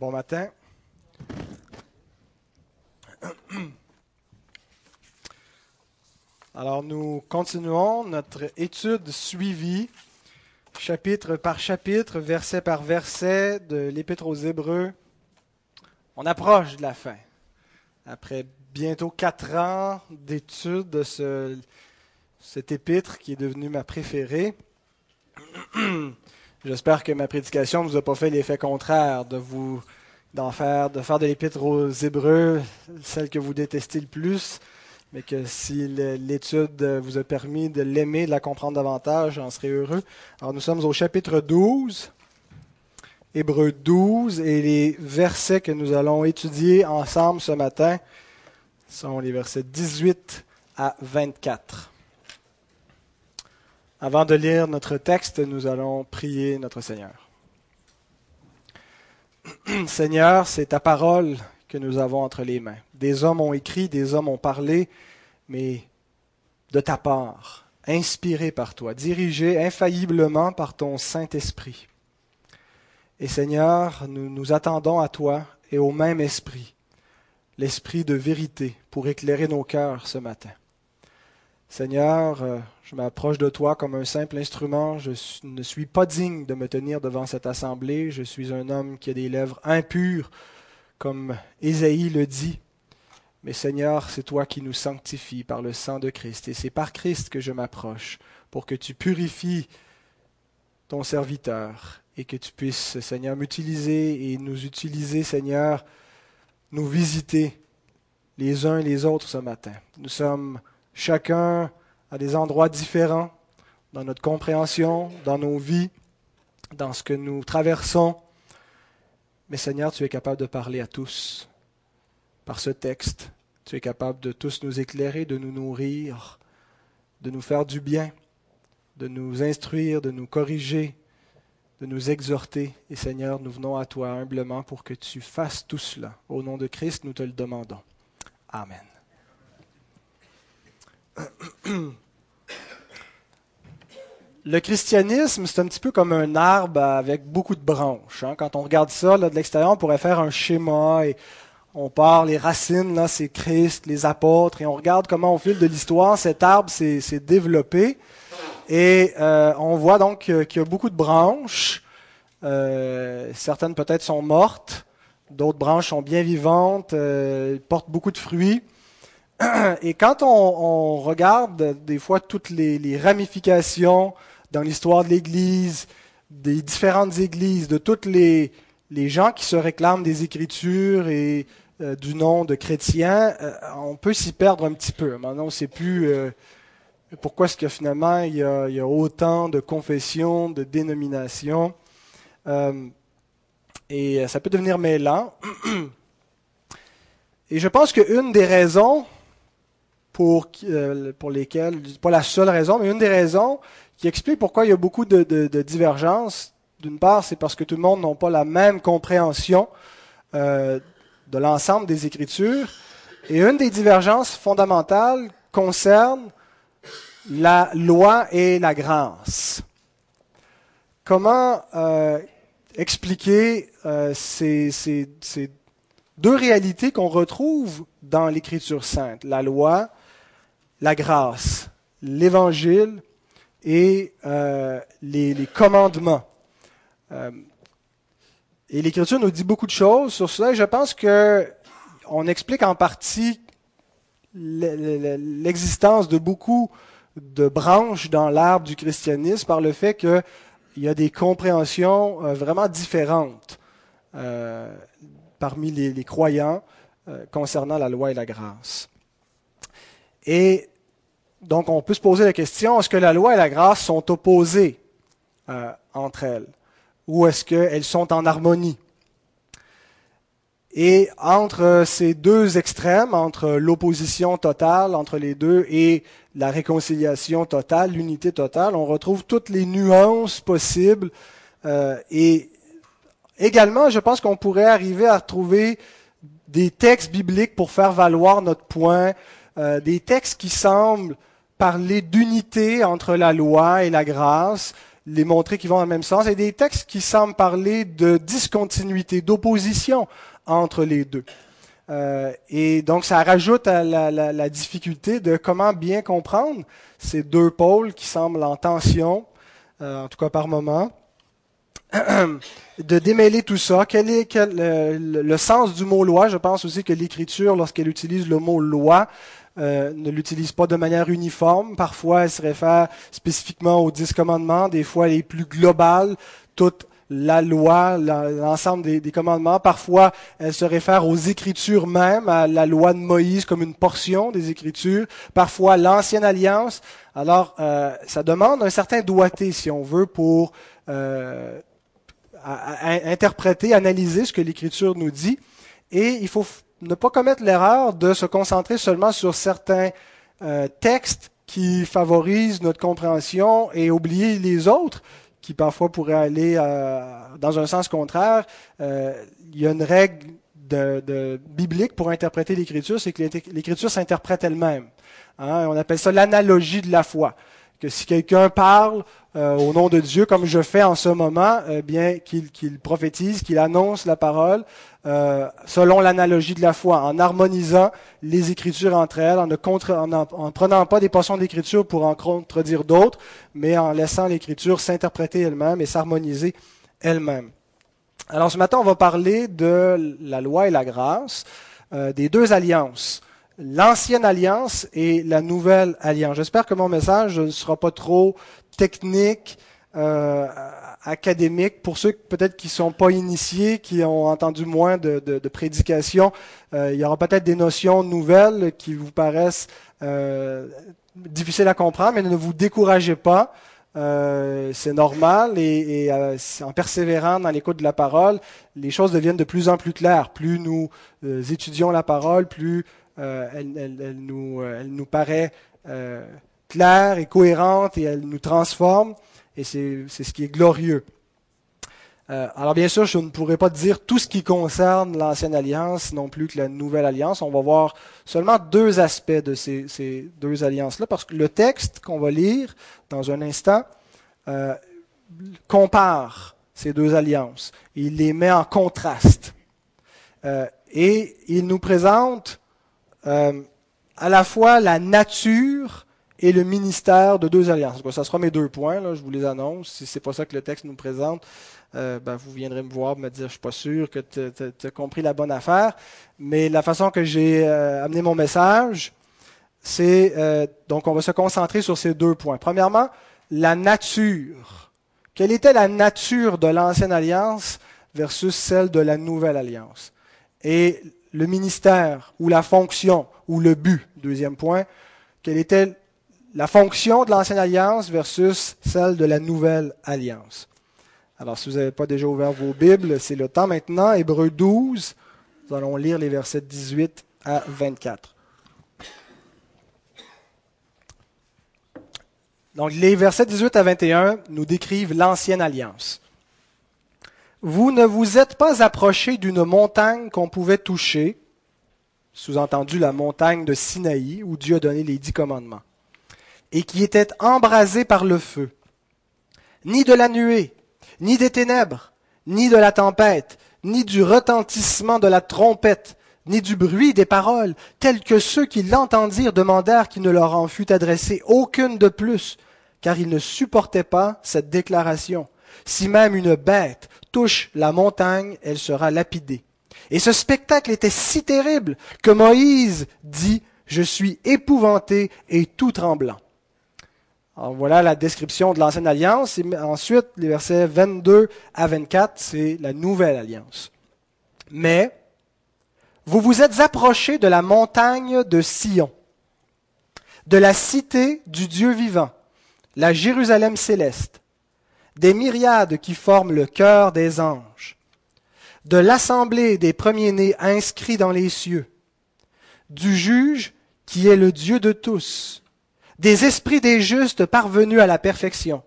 Bon matin. Alors nous continuons notre étude suivie, chapitre par chapitre, verset par verset de l'Épître aux Hébreux. On approche de la fin. Après bientôt quatre ans d'étude de ce, cet épître qui est devenu ma préférée. J'espère que ma prédication ne vous a pas fait l'effet contraire de vous d'en faire, de faire de l'épître aux Hébreux celle que vous détestez le plus, mais que si l'étude vous a permis de l'aimer, de la comprendre davantage, j'en serais heureux. Alors nous sommes au chapitre 12, Hébreux 12, et les versets que nous allons étudier ensemble ce matin sont les versets 18 à 24. Avant de lire notre texte, nous allons prier notre Seigneur. Seigneur, c'est ta parole que nous avons entre les mains. Des hommes ont écrit, des hommes ont parlé, mais de ta part, inspiré par toi, dirigé infailliblement par ton Saint-Esprit. Et Seigneur, nous nous attendons à toi et au même esprit, l'esprit de vérité, pour éclairer nos cœurs ce matin. Seigneur, euh, je m'approche de toi comme un simple instrument. Je ne suis pas digne de me tenir devant cette assemblée. Je suis un homme qui a des lèvres impures, comme Ésaïe le dit. Mais Seigneur, c'est toi qui nous sanctifies par le sang de Christ. Et c'est par Christ que je m'approche, pour que tu purifies ton serviteur et que tu puisses, Seigneur, m'utiliser et nous utiliser, Seigneur, nous visiter les uns et les autres ce matin. Nous sommes chacun à des endroits différents dans notre compréhension, dans nos vies, dans ce que nous traversons. Mais Seigneur, tu es capable de parler à tous par ce texte. Tu es capable de tous nous éclairer, de nous nourrir, de nous faire du bien, de nous instruire, de nous corriger, de nous exhorter. Et Seigneur, nous venons à toi humblement pour que tu fasses tout cela. Au nom de Christ, nous te le demandons. Amen. Le christianisme, c'est un petit peu comme un arbre avec beaucoup de branches. Hein. Quand on regarde ça de l'extérieur, on pourrait faire un schéma et on part, les racines, là, c'est Christ, les apôtres, et on regarde comment au fil de l'histoire, cet arbre s'est développé. Et euh, on voit donc qu'il y a beaucoup de branches. Euh, certaines peut-être sont mortes, d'autres branches sont bien vivantes, euh, portent beaucoup de fruits. Et quand on, regarde des fois toutes les, ramifications dans l'histoire de l'Église, des différentes églises, de toutes les, gens qui se réclament des Écritures et euh, du nom de chrétiens, euh, on peut s'y perdre un petit peu. Maintenant, on ne sait plus euh, pourquoi est-ce que finalement il y, a, il autant de confessions, de dénominations. et ça peut devenir mêlant. Et je pense qu'une des raisons pour, euh, pour lesquelles, pas la seule raison, mais une des raisons qui explique pourquoi il y a beaucoup de, de, divergences. D'une part, c'est parce que tout le monde n'a pas la même compréhension euh, de l'ensemble des Écritures. Et une des divergences fondamentales concerne la loi et la grâce. Comment euh, expliquer ces, ces, ces, deux réalités qu'on retrouve dans l'Écriture sainte, la loi la grâce, l'évangile et euh, les, commandements. Euh, et l'Écriture nous dit beaucoup de choses sur cela. Et je pense que on explique en partie l'existence de beaucoup de branches dans l'arbre du christianisme par le fait qu'il y a des compréhensions euh, vraiment différentes parmi les, les croyants concernant la loi et la grâce. Et donc, on peut se poser la question, est-ce que la loi et la grâce sont opposées euh, entre elles? Ou est-ce qu'elles sont en harmonie? Et entre ces deux extrêmes, entre l'opposition totale entre les deux et la réconciliation totale, l'unité totale, on retrouve toutes les nuances possibles euh, et également, je pense qu'on pourrait arriver à trouver des textes bibliques pour faire valoir notre point, euh, des textes qui semblent parler d'unité entre la loi et la grâce les montrer qui vont dans le même sens, et des textes qui semblent parler de discontinuité, d'opposition entre les deux. Euh, et donc, ça rajoute à la, difficulté de comment bien comprendre ces deux pôles qui semblent en tension, euh, en tout cas par moment, de démêler tout ça. Quel est quel, euh, le sens du mot loi? Je pense aussi que l'Écriture, lorsqu'elle utilise le mot loi, euh, ne l'utilise pas de manière uniforme. Parfois, elle se réfère spécifiquement aux dix commandements. Des fois, elle est plus globale. Toute la loi, l'ensemble des, commandements. Parfois, elle se réfère aux Écritures même, à la loi de Moïse comme une portion des Écritures. Parfois, l'Ancienne Alliance. Alors, euh, ça demande un certain doigté, si on veut, pour euh, interpréter, analyser ce que l'Écriture nous dit. Et il faut ne pas commettre l'erreur de se concentrer seulement sur certains euh, textes qui favorisent notre compréhension et oublier les autres qui parfois pourraient aller euh, dans un sens contraire. Euh, il y a une règle biblique pour interpréter l'Écriture, c'est que l'Écriture s'interprète elle-même. Hein, on appelle ça l'analogie de la foi que si quelqu'un parle euh, au nom de Dieu, comme je fais en ce moment, eh bien qu'il prophétise, qu'il annonce la parole euh, selon l'analogie de la foi, en harmonisant les Écritures entre elles, en ne contre, en, en, prenant pas des portions d'Écriture pour en contredire d'autres, mais en laissant l'Écriture s'interpréter elle-même et s'harmoniser elle-même. Alors ce matin, on va parler de la loi et la grâce, euh, des deux alliances l'ancienne alliance et la nouvelle alliance. J'espère que mon message ne sera pas trop technique, euh, académique. Pour ceux peut-être qui sont pas initiés, qui ont entendu moins de, de, de prédications, euh, il y aura peut-être des notions nouvelles qui vous paraissent euh, difficiles à comprendre, mais ne vous découragez pas. Euh, c'est normal et, et euh, en persévérant dans l'écoute de la parole, les choses deviennent de plus en plus claires. Plus nous euh, étudions la parole, plus euh, elle, nous, euh, elle, nous, paraît euh, claire et cohérente et elle nous transforme. Et c'est ce qui est glorieux. alors bien sûr, je ne pourrais pas dire tout ce qui concerne l'ancienne alliance non plus que la nouvelle alliance. On va voir seulement deux aspects de ces, deux alliances-là, parce que le texte qu'on va lire dans un instant compare ces deux alliances. Il les met en contraste. Et il nous présente euh, à la fois la nature et le ministère de deux alliances. Ça sera mes deux points, là, je vous les annonce. Si c'est pas ça que le texte nous présente, euh, ben, vous viendrez me voir, me dire, je suis pas sûr que tu as compris la bonne affaire. Mais la façon que j'ai euh, amené mon message, c'est euh, donc on va se concentrer sur ces deux points. Premièrement, la nature. Quelle était la nature de l'ancienne alliance versus celle de la nouvelle alliance? Et le ministère ou la fonction ou le but. Deuxième point, quelle était la fonction de l'ancienne alliance versus celle de la nouvelle alliance. Alors, si vous n'avez pas déjà ouvert vos Bibles, c'est le temps maintenant. Hébreu 12, nous allons lire les versets 18 à 24. Donc, les versets 18 à 21 nous décrivent l'ancienne alliance. Vous ne vous êtes pas approché d'une montagne qu'on pouvait toucher, sous-entendu la montagne de Sinaï, où Dieu a donné les dix commandements, et qui était embrasée par le feu, ni de la nuée, ni des ténèbres, ni de la tempête, ni du retentissement de la trompette, ni du bruit des paroles, tels que ceux qui l'entendirent demandèrent qu'il ne leur en fût adressé aucune de plus, car ils ne supportaient pas cette déclaration. Si même une bête touche la montagne, elle sera lapidée. Et ce spectacle était si terrible que Moïse dit, je suis épouvanté et tout tremblant. Voilà la description de l'ancienne alliance. Ensuite, les versets 22 à 24, c'est la nouvelle alliance. Mais vous vous êtes approchés de la montagne de Sion, de la cité du Dieu vivant, la Jérusalem céleste des myriades qui forment le cœur des anges, de l'assemblée des premiers-nés inscrits dans les cieux, du juge qui est le Dieu de tous, des esprits des justes parvenus à la perfection,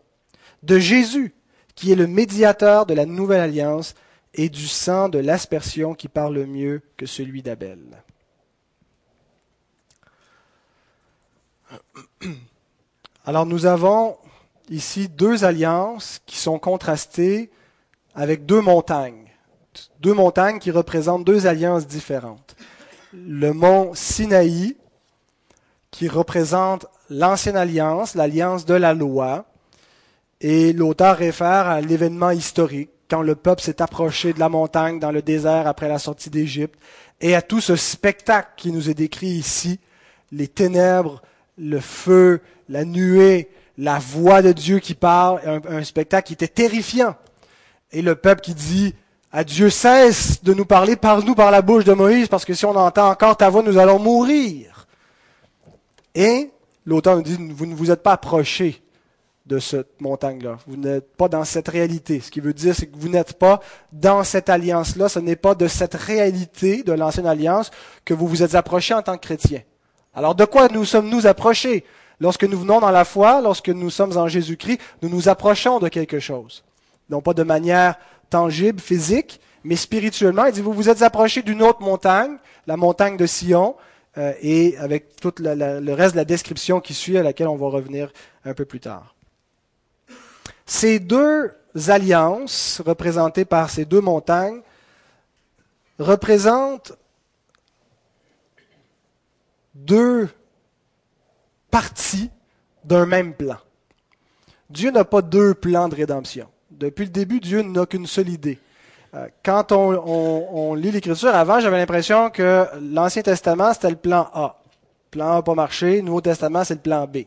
de Jésus qui est le médiateur de la nouvelle alliance, et du sang de l'aspersion qui parle mieux que celui d'Abel. Alors nous avons ici deux alliances qui sont contrastées avec deux montagnes. Deux montagnes qui représentent deux alliances différentes. Le mont Sinaï, qui représente l'ancienne alliance, l'alliance de la loi, et l'auteur réfère à l'événement historique, quand le peuple s'est approché de la montagne dans le désert après la sortie d'Égypte, et à tout ce spectacle qui nous est décrit ici, les ténèbres, le feu, la nuée, la voix de Dieu qui parle, un, spectacle qui était terrifiant. Et le peuple qui dit à Dieu, cesse de nous parler, parle-nous par la bouche de Moïse, parce que si on entend encore ta voix, nous allons mourir. Et l'auteur nous dit, vous ne vous êtes pas approché de cette montagne-là. Vous n'êtes pas dans cette réalité. Ce qui veut dire, c'est que vous n'êtes pas dans cette alliance-là. Ce n'est pas de cette réalité de l'ancienne alliance que vous vous êtes approché en tant que chrétien. Alors, de quoi nous sommes-nous approchés? Lorsque nous venons dans la foi, lorsque nous sommes en Jésus-Christ, nous nous approchons de quelque chose. Non pas de manière tangible, physique, mais spirituellement. Il dit, vous vous êtes approchés d'une autre montagne, la montagne de Sion, euh, et avec tout le reste de la description qui suit, à laquelle on va revenir un peu plus tard. Ces deux alliances, représentées par ces deux montagnes, représentent deux partie d'un même plan. Dieu n'a pas deux plans de rédemption. Depuis le début, Dieu n'a qu'une seule idée. Euh, quand on, lit l'Écriture, avant, j'avais l'impression que l'Ancien Testament, c'était le plan A. Plan A n'a pas marché, le Nouveau Testament, c'est le plan B.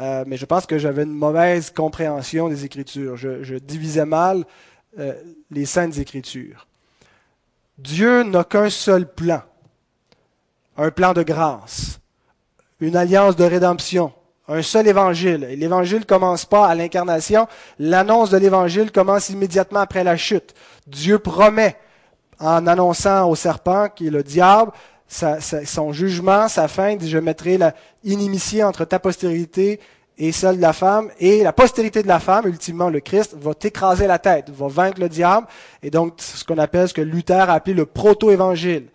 Euh, mais je pense que j'avais une mauvaise compréhension des Écritures. Je, divisais mal euh, les saintes Écritures. Dieu n'a qu'un seul plan, un plan de grâce une alliance de rédemption, un seul évangile. Et l'évangile commence pas à l'incarnation, l'annonce de l'évangile commence immédiatement après la chute. Dieu promet, en annonçant au serpent, qui est le diable, son jugement, sa fin, dit, je mettrai la entre ta postérité et celle de la femme, et la postérité de la femme, ultimement le Christ, va t'écraser la tête, va vaincre le diable, et donc ce qu'on appelle, ce que Luther a appelé le proto-évangile.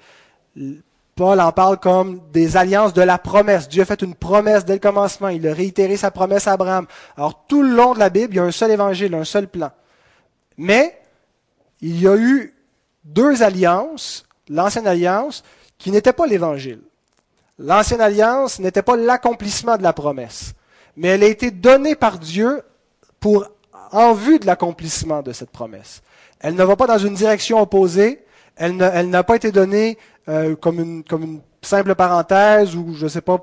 Paul en parle comme des alliances de la promesse. Dieu a fait une promesse dès le commencement. Il a réitéré sa promesse à Abraham. Alors tout le long de la Bible, il y a un seul évangile, un seul plan. Mais il y a eu deux alliances, l'ancienne alliance, qui n'étaient pas l'évangile. L'ancienne alliance n'était pas l'accomplissement de la promesse, mais elle a été donnée par Dieu pour en vue de l'accomplissement de cette promesse. Elle ne va pas dans une direction opposée, elle n'a pas été donnée euh, comme, une, simple parenthèse ou je ne sais pas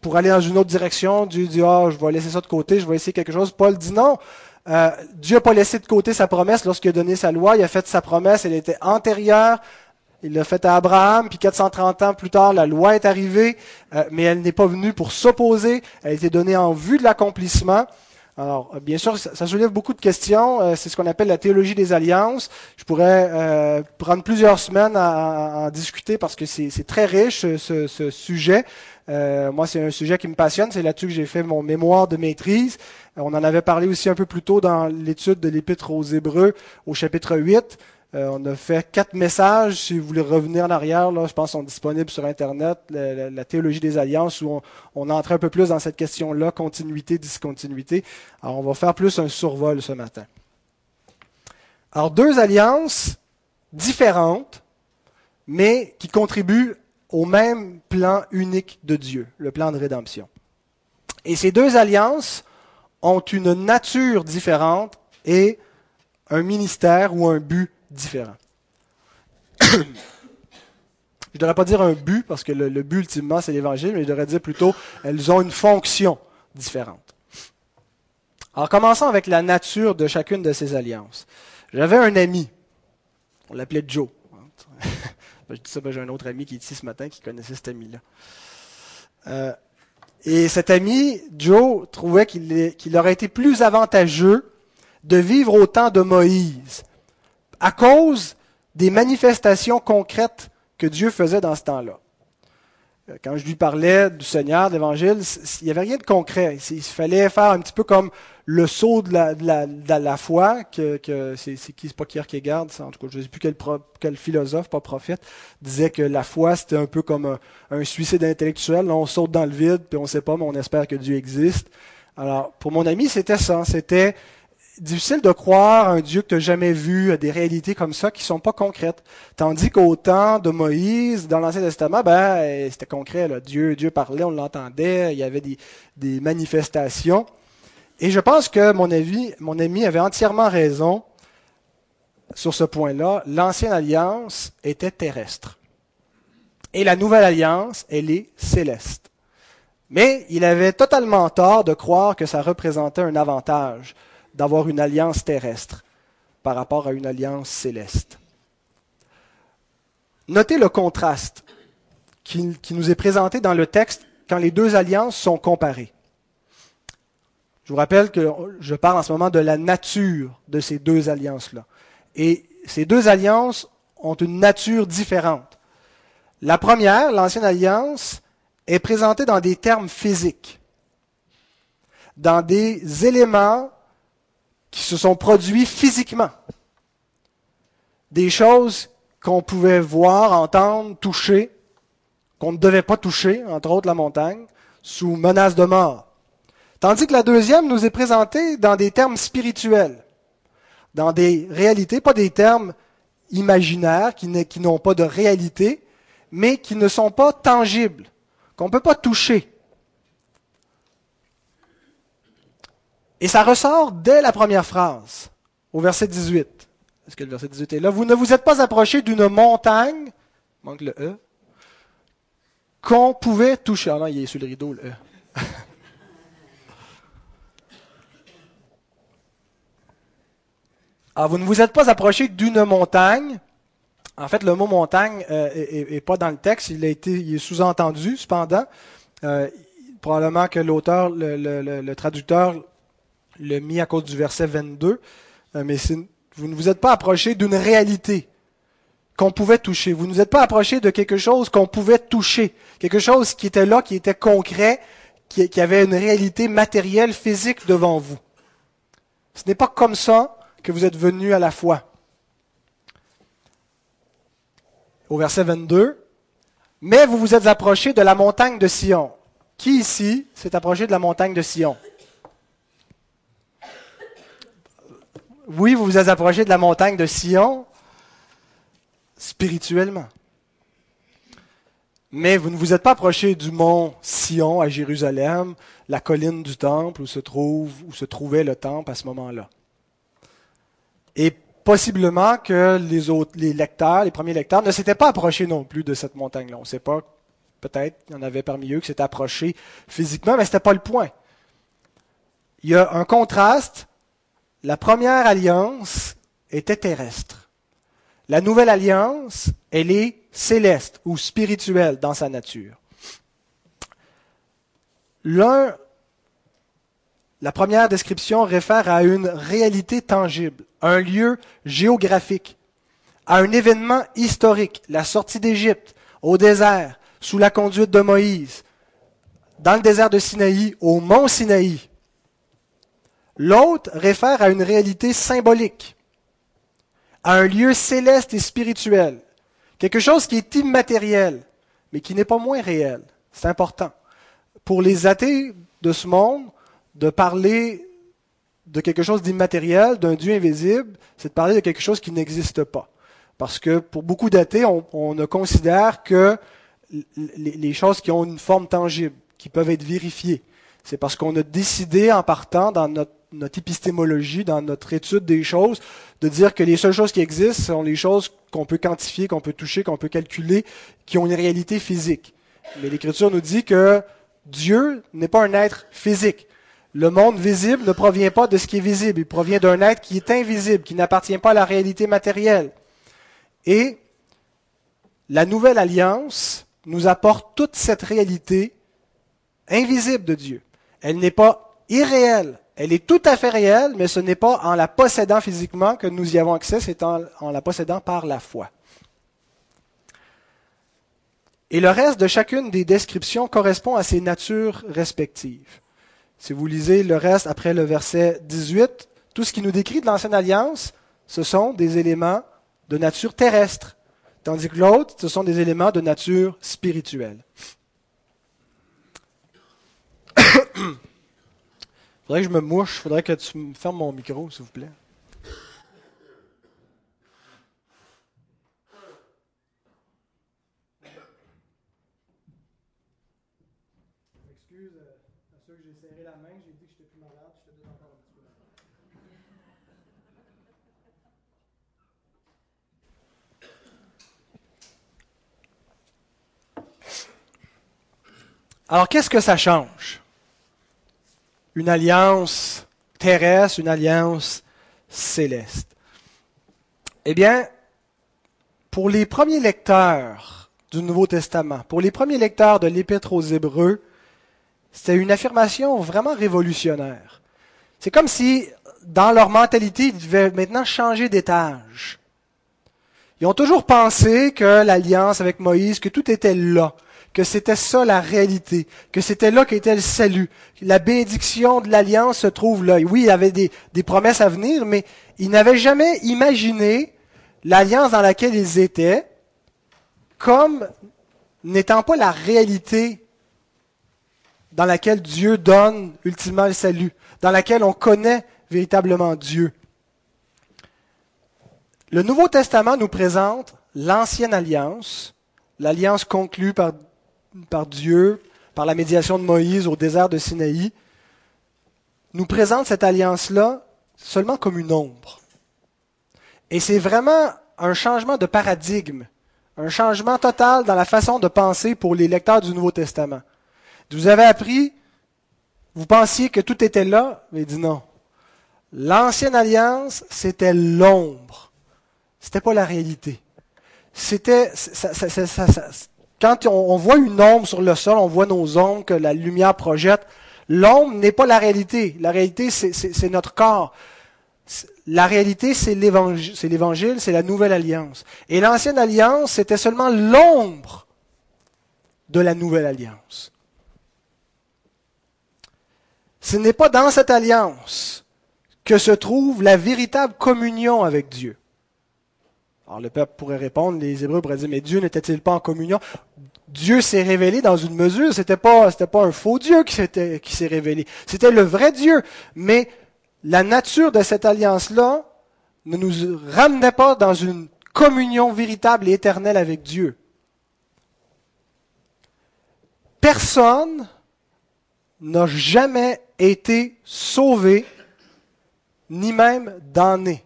pour aller dans une autre direction. Dieu dit oh, je vais laisser ça de côté, je vais essayer quelque chose. Paul dit non. Euh, Dieu n'a pas laissé de côté sa promesse lorsqu'il a donné sa loi. Il a fait sa promesse, elle était antérieure. Il l'a fait à Abraham, puis 430 ans plus tard, la loi est arrivée, euh, mais elle n'est pas venue pour s'opposer. Elle a été donnée en vue de l'accomplissement. Alors, euh, bien sûr, ça, soulève beaucoup de questions. Euh, c'est ce qu'on appelle la théologie des alliances. Je pourrais euh, prendre plusieurs semaines à, en discuter parce que c'est très riche, ce, sujet. moi, c'est un sujet qui me passionne. C'est là-dessus que j'ai fait mon mémoire de maîtrise. on en avait parlé aussi un peu plus tôt dans l'étude de l'Épître aux Hébreux au chapitre 8. Euh, on a fait quatre messages. Si vous voulez revenir en arrière, là, je pense qu'ils sont disponibles sur Internet. La, théologie des alliances, où on, on entre un peu plus dans cette question-là, continuité, discontinuité. Alors, on va faire plus un survol ce matin. Alors, deux alliances différentes, mais qui contribuent au même plan unique de Dieu, le plan de rédemption. Et ces deux alliances ont une nature différente et un ministère ou un but différent. je ne devrais pas dire un but, parce que le, but ultimement c'est l'évangile, mais je devrais dire plutôt elles ont une fonction différente. Alors commençons avec la nature de chacune de ces alliances. J'avais un ami, on l'appelait Joe. je dis ça, j'ai un autre ami qui est ici ce matin qui connaissait cet ami-là. Euh, et cet ami, Joe, trouvait qu'il aurait été plus avantageux de vivre au temps de Moïse à cause des manifestations concrètes que Dieu faisait dans ce temps-là. Euh, quand je lui parlais du Seigneur, de l'Évangile, il n'y avait rien de concret. Il fallait faire un petit peu comme le saut de la, foi, que, que c'est, qui, c'est pas Kierkegaard, en tout cas, je ne sais plus quel, philosophe, pas prophète, disait que la foi, c'était un peu comme un, suicide intellectuel. on saute dans le vide, puis on ne sait pas, mais on espère que Dieu existe. Alors, pour mon ami, c'était ça. C'était difficile de croire un Dieu que tu n'as jamais vu, des réalités comme ça qui sont pas concrètes. Tandis qu'au temps de Moïse, dans l'Ancien Testament, ben, c'était concret. Là. Dieu, Dieu parlait, on l'entendait, il y avait des, manifestations. Et je pense que mon, mon ami avait entièrement raison sur ce point-là. L'ancienne alliance était terrestre. Et la nouvelle alliance, elle est céleste. Mais il avait totalement tort de croire que ça représentait un avantage d'avoir une alliance terrestre par rapport à une alliance céleste. Notez le contraste qui, nous est présenté dans le texte quand les deux alliances sont comparées. Je vous rappelle que je parle en ce moment de la nature de ces deux alliances-là. Et ces deux alliances ont une nature différente. La première, l'ancienne alliance, est présentée dans des termes physiques, dans des éléments qui se sont produits physiquement. Des choses qu'on pouvait voir, entendre, toucher, qu'on ne devait pas toucher, entre autres la montagne, sous menace de mort. Tandis que la deuxième nous est présentée dans des termes spirituels, dans des réalités, pas des termes imaginaires qui n'ont pas de réalité, mais qui ne sont pas tangibles, qu'on ne peut pas toucher. Et ça ressort dès la première phrase, au verset 18. Est-ce que le verset 18 est là? Vous ne vous êtes pas approché d'une montagne, manque le E, qu'on pouvait toucher. Ah non, il est sur le rideau, le E. Alors, ah, vous ne vous êtes pas approché d'une montagne. En fait, le mot montagne euh, est, pas dans le texte, il a été, il est sous-entendu. Cependant, euh, probablement que l'auteur, le, traducteur le mis à cause du verset 22, euh, mais vous ne vous êtes pas approché d'une réalité qu'on pouvait toucher. Vous ne vous êtes pas approché de quelque chose qu'on pouvait toucher, quelque chose qui était là, qui était concret, qui, qui avait une réalité matérielle, physique devant vous. Ce n'est pas comme ça que vous êtes venu à la foi. Au verset 22, mais vous vous êtes approché de la montagne de Sion. Qui ici s'est approché de la montagne de Sion? Oui, vous vous êtes approché de la montagne de Sion spirituellement. Mais vous ne vous êtes pas approché du mont Sion à Jérusalem, la colline du temple où se trouvait le temple à ce moment-là. Et possiblement que les lecteurs, les premiers lecteurs, ne s'étaient pas approchés non plus de cette montagne-là. On ne sait pas, peut-être, il y en avait parmi eux qui s'étaient approchés physiquement, mais ce n'était pas le point. Il y a un contraste la première alliance était terrestre. La nouvelle alliance, elle est céleste ou spirituelle dans sa nature. L'un, la première description réfère à une réalité tangible, un lieu géographique, à un événement historique, la sortie d'Égypte, au désert, sous la conduite de Moïse, dans le désert de Sinaï, au mont Sinaï, L'autre réfère à une réalité symbolique, à un lieu céleste et spirituel, quelque chose qui est immatériel, mais qui n'est pas moins réel. C'est important. Pour les athées de ce monde, de parler de quelque chose d'immatériel, d'un Dieu invisible, c'est de parler de quelque chose qui n'existe pas. Parce que pour beaucoup d'athées, on, ne considère que les choses qui ont une forme tangible, qui peuvent être vérifiées. C'est parce qu'on a décidé en partant dans notre notre épistémologie, dans notre étude des choses, de dire que les seules choses qui existent sont les choses qu'on peut quantifier, qu'on peut toucher, qu'on peut calculer, qui ont une réalité physique. Mais l'Écriture nous dit que Dieu n'est pas un être physique. Le monde visible ne provient pas de ce qui est visible, il provient d'un être qui est invisible, qui n'appartient pas à la réalité matérielle. Et la nouvelle alliance nous apporte toute cette réalité invisible de Dieu. Elle n'est pas irréelle, elle est tout à fait réelle, mais ce n'est pas en la possédant physiquement que nous y avons accès, c'est en, la possédant par la foi. Et le reste de chacune des descriptions correspond à ses natures respectives. Si vous lisez le reste après le verset 18, tout ce qui nous décrit de l'ancienne alliance, ce sont des éléments de nature terrestre, tandis que l'autre, ce sont des éléments de nature spirituelle. Faudrait que je me mouche. faudrait que tu me fermes mon micro, s'il vous plaît. Excuse à que j'ai serré la main, j'ai dit que j'étais plus malade, j'étais encore un petit peu malade. Alors, qu'est-ce que ça change? Une alliance terrestre, une alliance céleste. Eh bien, pour les premiers lecteurs du Nouveau Testament, pour les premiers lecteurs de l'Épître aux Hébreux, c'était une affirmation vraiment révolutionnaire. C'est comme si, dans leur mentalité, ils devaient maintenant changer d'étage. Ils ont toujours pensé que l'alliance avec Moïse, que tout était là, que c'était ça la réalité, que c'était là qu'était le salut. La bénédiction de l'alliance se trouve là. Oui, il y avait des, promesses à venir, mais ils n'avaient jamais imaginé l'alliance dans laquelle ils étaient comme n'étant pas la réalité dans laquelle Dieu donne ultimement le salut, dans laquelle on connaît véritablement Dieu. Le Nouveau Testament nous présente l'ancienne alliance, l'alliance conclue par, par Dieu, par la médiation de Moïse au désert de Sinaï, nous présente cette alliance-là seulement comme une ombre. Et c'est vraiment un changement de paradigme, un changement total dans la façon de penser pour les lecteurs du Nouveau Testament. Vous avez appris, vous pensiez que tout était là, mais dit non. L'ancienne alliance, c'était l'ombre. C'était pas la réalité. C'était, quand on, voit une ombre sur le sol, on voit nos ombres que la lumière projette. L'ombre n'est pas la réalité. La réalité, c'est notre corps. La réalité, c'est l'évangile, c'est la nouvelle alliance. Et l'ancienne alliance, c'était seulement l'ombre de la nouvelle alliance. Ce n'est pas dans cette alliance que se trouve la véritable communion avec Dieu. Alors le peuple pourrait répondre, les Hébreux pourraient dire, mais Dieu n'était-il pas en communion? Dieu s'est révélé dans une mesure, c'était pas, pas un faux Dieu qui s'était, qui s'est révélé. C'était le vrai Dieu. Mais la nature de cette alliance-là ne nous ramenait pas dans une communion véritable et éternelle avec Dieu. Personne n'a jamais été sauvé, ni même damné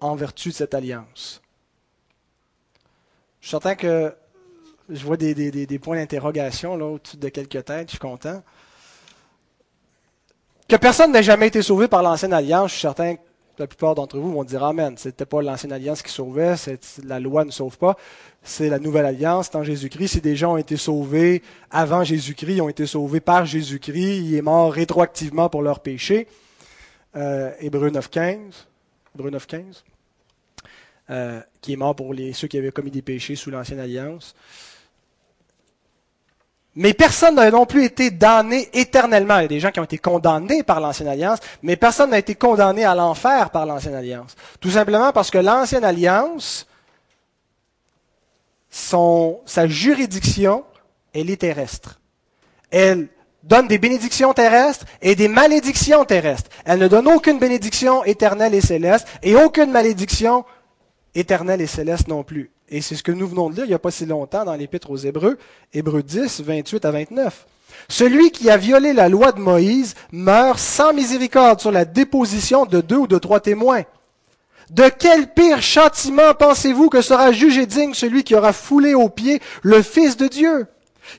en vertu de cette alliance. Je suis certain que je vois des, points d'interrogation là au-dessus de quelques têtes, je suis content. Que personne n'ait jamais été sauvé par l'ancienne alliance, je suis certain que la plupart d'entre vous vont dire Amen. C'était pas l'ancienne alliance qui sauvait, la loi ne sauve pas. C'est la nouvelle alliance, en Jésus-Christ. Si des gens ont été sauvés avant Jésus-Christ, ils ont été sauvés par Jésus-Christ, il est mort rétroactivement pour leurs péchés. Euh, Hébreu 9.15. Hébreu 9.15. Euh, qui est mort pour les, ceux qui avaient commis des péchés sous l'ancienne alliance. Mais personne n'a non plus été damné éternellement. Il y a des gens qui ont été condamnés par l'ancienne alliance, mais personne n'a été condamné à l'enfer par l'ancienne alliance. Tout simplement parce que l'ancienne alliance, son, sa juridiction, elle est terrestre. Elle donne des bénédictions terrestres et des malédictions terrestres. Elle ne donne aucune bénédiction éternelle et céleste et aucune malédiction éternelle et céleste non plus. Et c'est ce que nous venons de lire il n'y a pas si longtemps dans l'Épître aux Hébreux, Hébreux 10, 28 à 29. Celui qui a violé la loi de Moïse meurt sans miséricorde sur la déposition de deux ou de trois témoins. De quel pire châtiment pensez-vous que sera jugé digne celui qui aura foulé aux pieds le Fils de Dieu,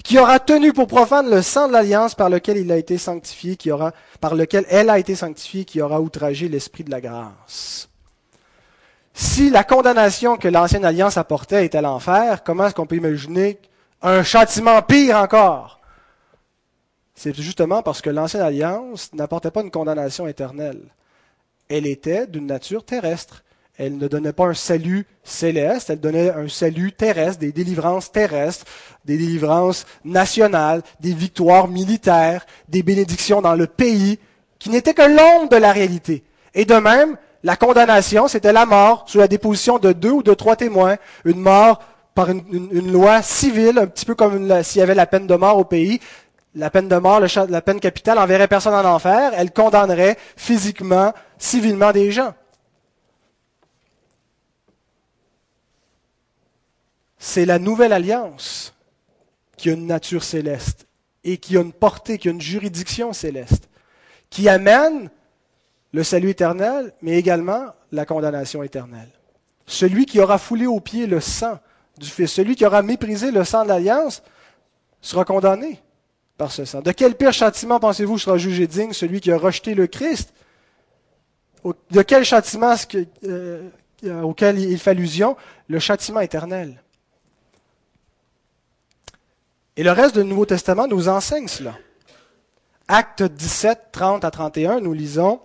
qui aura tenu pour profane le sang de l'alliance par lequel il a été sanctifié, qui aura, par lequel elle a été sanctifiée, qui aura outragé l'esprit de la grâce? Si la condamnation que l'ancienne alliance apportait était l'enfer, comment est-ce qu'on peut imaginer un châtiment pire encore? C'est justement parce que l'ancienne alliance n'apportait pas une condamnation éternelle. Elle était d'une nature terrestre. Elle ne donnait pas un salut céleste, elle donnait un salut terrestre, des délivrances terrestres, des délivrances nationales, des victoires militaires, des bénédictions dans le pays, qui n'étaient que l'ombre de la réalité. Et de même, la condamnation, c'était la mort sous la déposition de deux ou de trois témoins, une mort par une, loi civile, un petit peu comme s'il y avait la peine de mort au pays. la peine de mort, la peine capitale enverrait personne en enfer, elle condamnerait physiquement, civilement des gens. C'est la nouvelle alliance qui a une nature céleste et qui a une portée, qui a une juridiction céleste, qui amène le salut éternel, mais également la condamnation éternelle. Celui qui aura foulé aux pieds le sang du Fils, celui qui aura méprisé le sang de l'alliance, sera condamné par ce sang. De quel pire châtiment pensez-vous sera jugé digne celui qui a rejeté le Christ? De quel châtiment euh, auquel il fait allusion? Le châtiment éternel. Et le reste du Nouveau Testament nous enseigne cela. Acte 17, 30 à 31, nous lisons,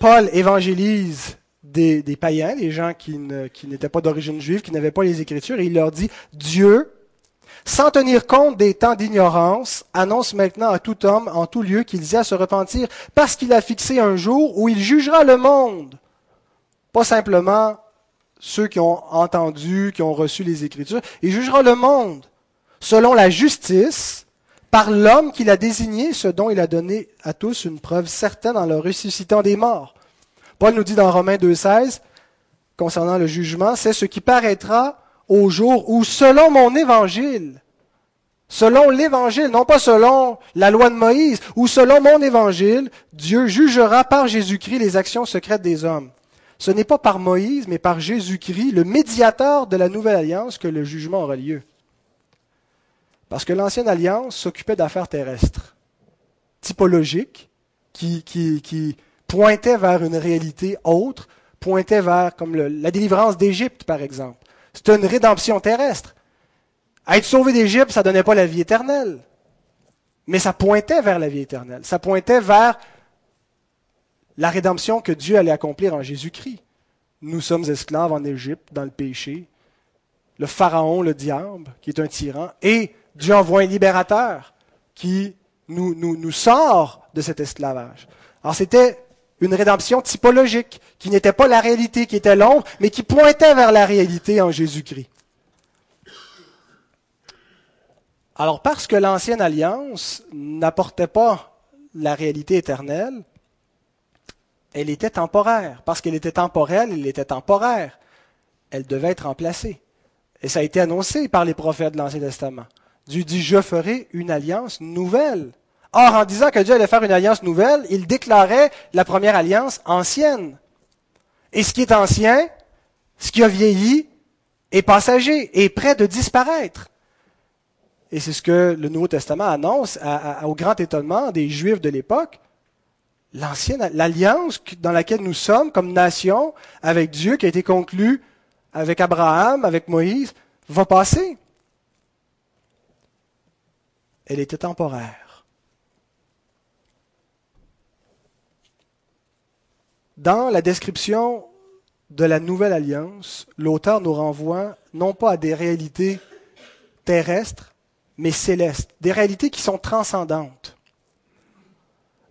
Paul évangélise des, païens, des gens qui, n'étaient pas d'origine juive, qui n'avaient pas les Écritures, et il leur dit, Dieu, sans tenir compte des temps d'ignorance, annonce maintenant à tout homme, en tout lieu, qu'il y a à se repentir, parce qu'il a fixé un jour où il jugera le monde. Pas simplement ceux qui ont entendu, qui ont reçu les Écritures, il jugera le monde selon la justice, par l'homme qu'il a désigné, ce dont il a donné à tous une preuve certaine en le ressuscitant des morts. Paul nous dit dans Romains 2.16, concernant le jugement, c'est ce qui paraîtra au jour où, selon mon évangile, selon l'évangile, non pas selon la loi de Moïse, ou selon mon évangile, Dieu jugera par Jésus-Christ les actions secrètes des hommes. Ce n'est pas par Moïse, mais par Jésus-Christ, le médiateur de la nouvelle alliance, que le jugement aura lieu. Parce que l'ancienne alliance s'occupait d'affaires terrestres, typologiques, qui, pointaient vers une réalité autre, pointaient vers, comme la délivrance d'Égypte, par exemple. C'était une rédemption terrestre. être sauvé d'Égypte, ça donnait pas la vie éternelle. Mais ça pointait vers la vie éternelle. Ça pointait vers la rédemption que Dieu allait accomplir en Jésus-Christ. Nous sommes esclaves en Égypte, dans le péché. Le pharaon, le diable, qui est un tyran, et Dieu envoie un libérateur qui nous, sort de cet esclavage. Alors c'était une rédemption typologique, qui n'était pas la réalité, qui était l'ombre, mais qui pointait vers la réalité en Jésus-Christ. Alors parce que l'ancienne alliance n'apportait pas la réalité éternelle, elle était temporaire. Parce qu'elle était temporelle, elle était temporaire. Elle devait être remplacée. Et ça a été annoncé par les prophètes de l'Ancien Testament. Dieu dit, je ferai une alliance nouvelle. Or, en disant que Dieu allait faire une alliance nouvelle, il déclarait la première alliance ancienne. Et ce qui est ancien, ce qui a vieilli, est passager, est prêt de disparaître. Et c'est ce que le Nouveau Testament annonce au grand étonnement des Juifs de l'époque. L'alliance dans laquelle nous sommes comme nation avec Dieu, qui a été conclue avec Abraham, avec Moïse, va passer elle était temporaire. Dans la description de la nouvelle alliance, l'auteur nous renvoie non pas à des réalités terrestres, mais célestes, des réalités qui sont transcendantes,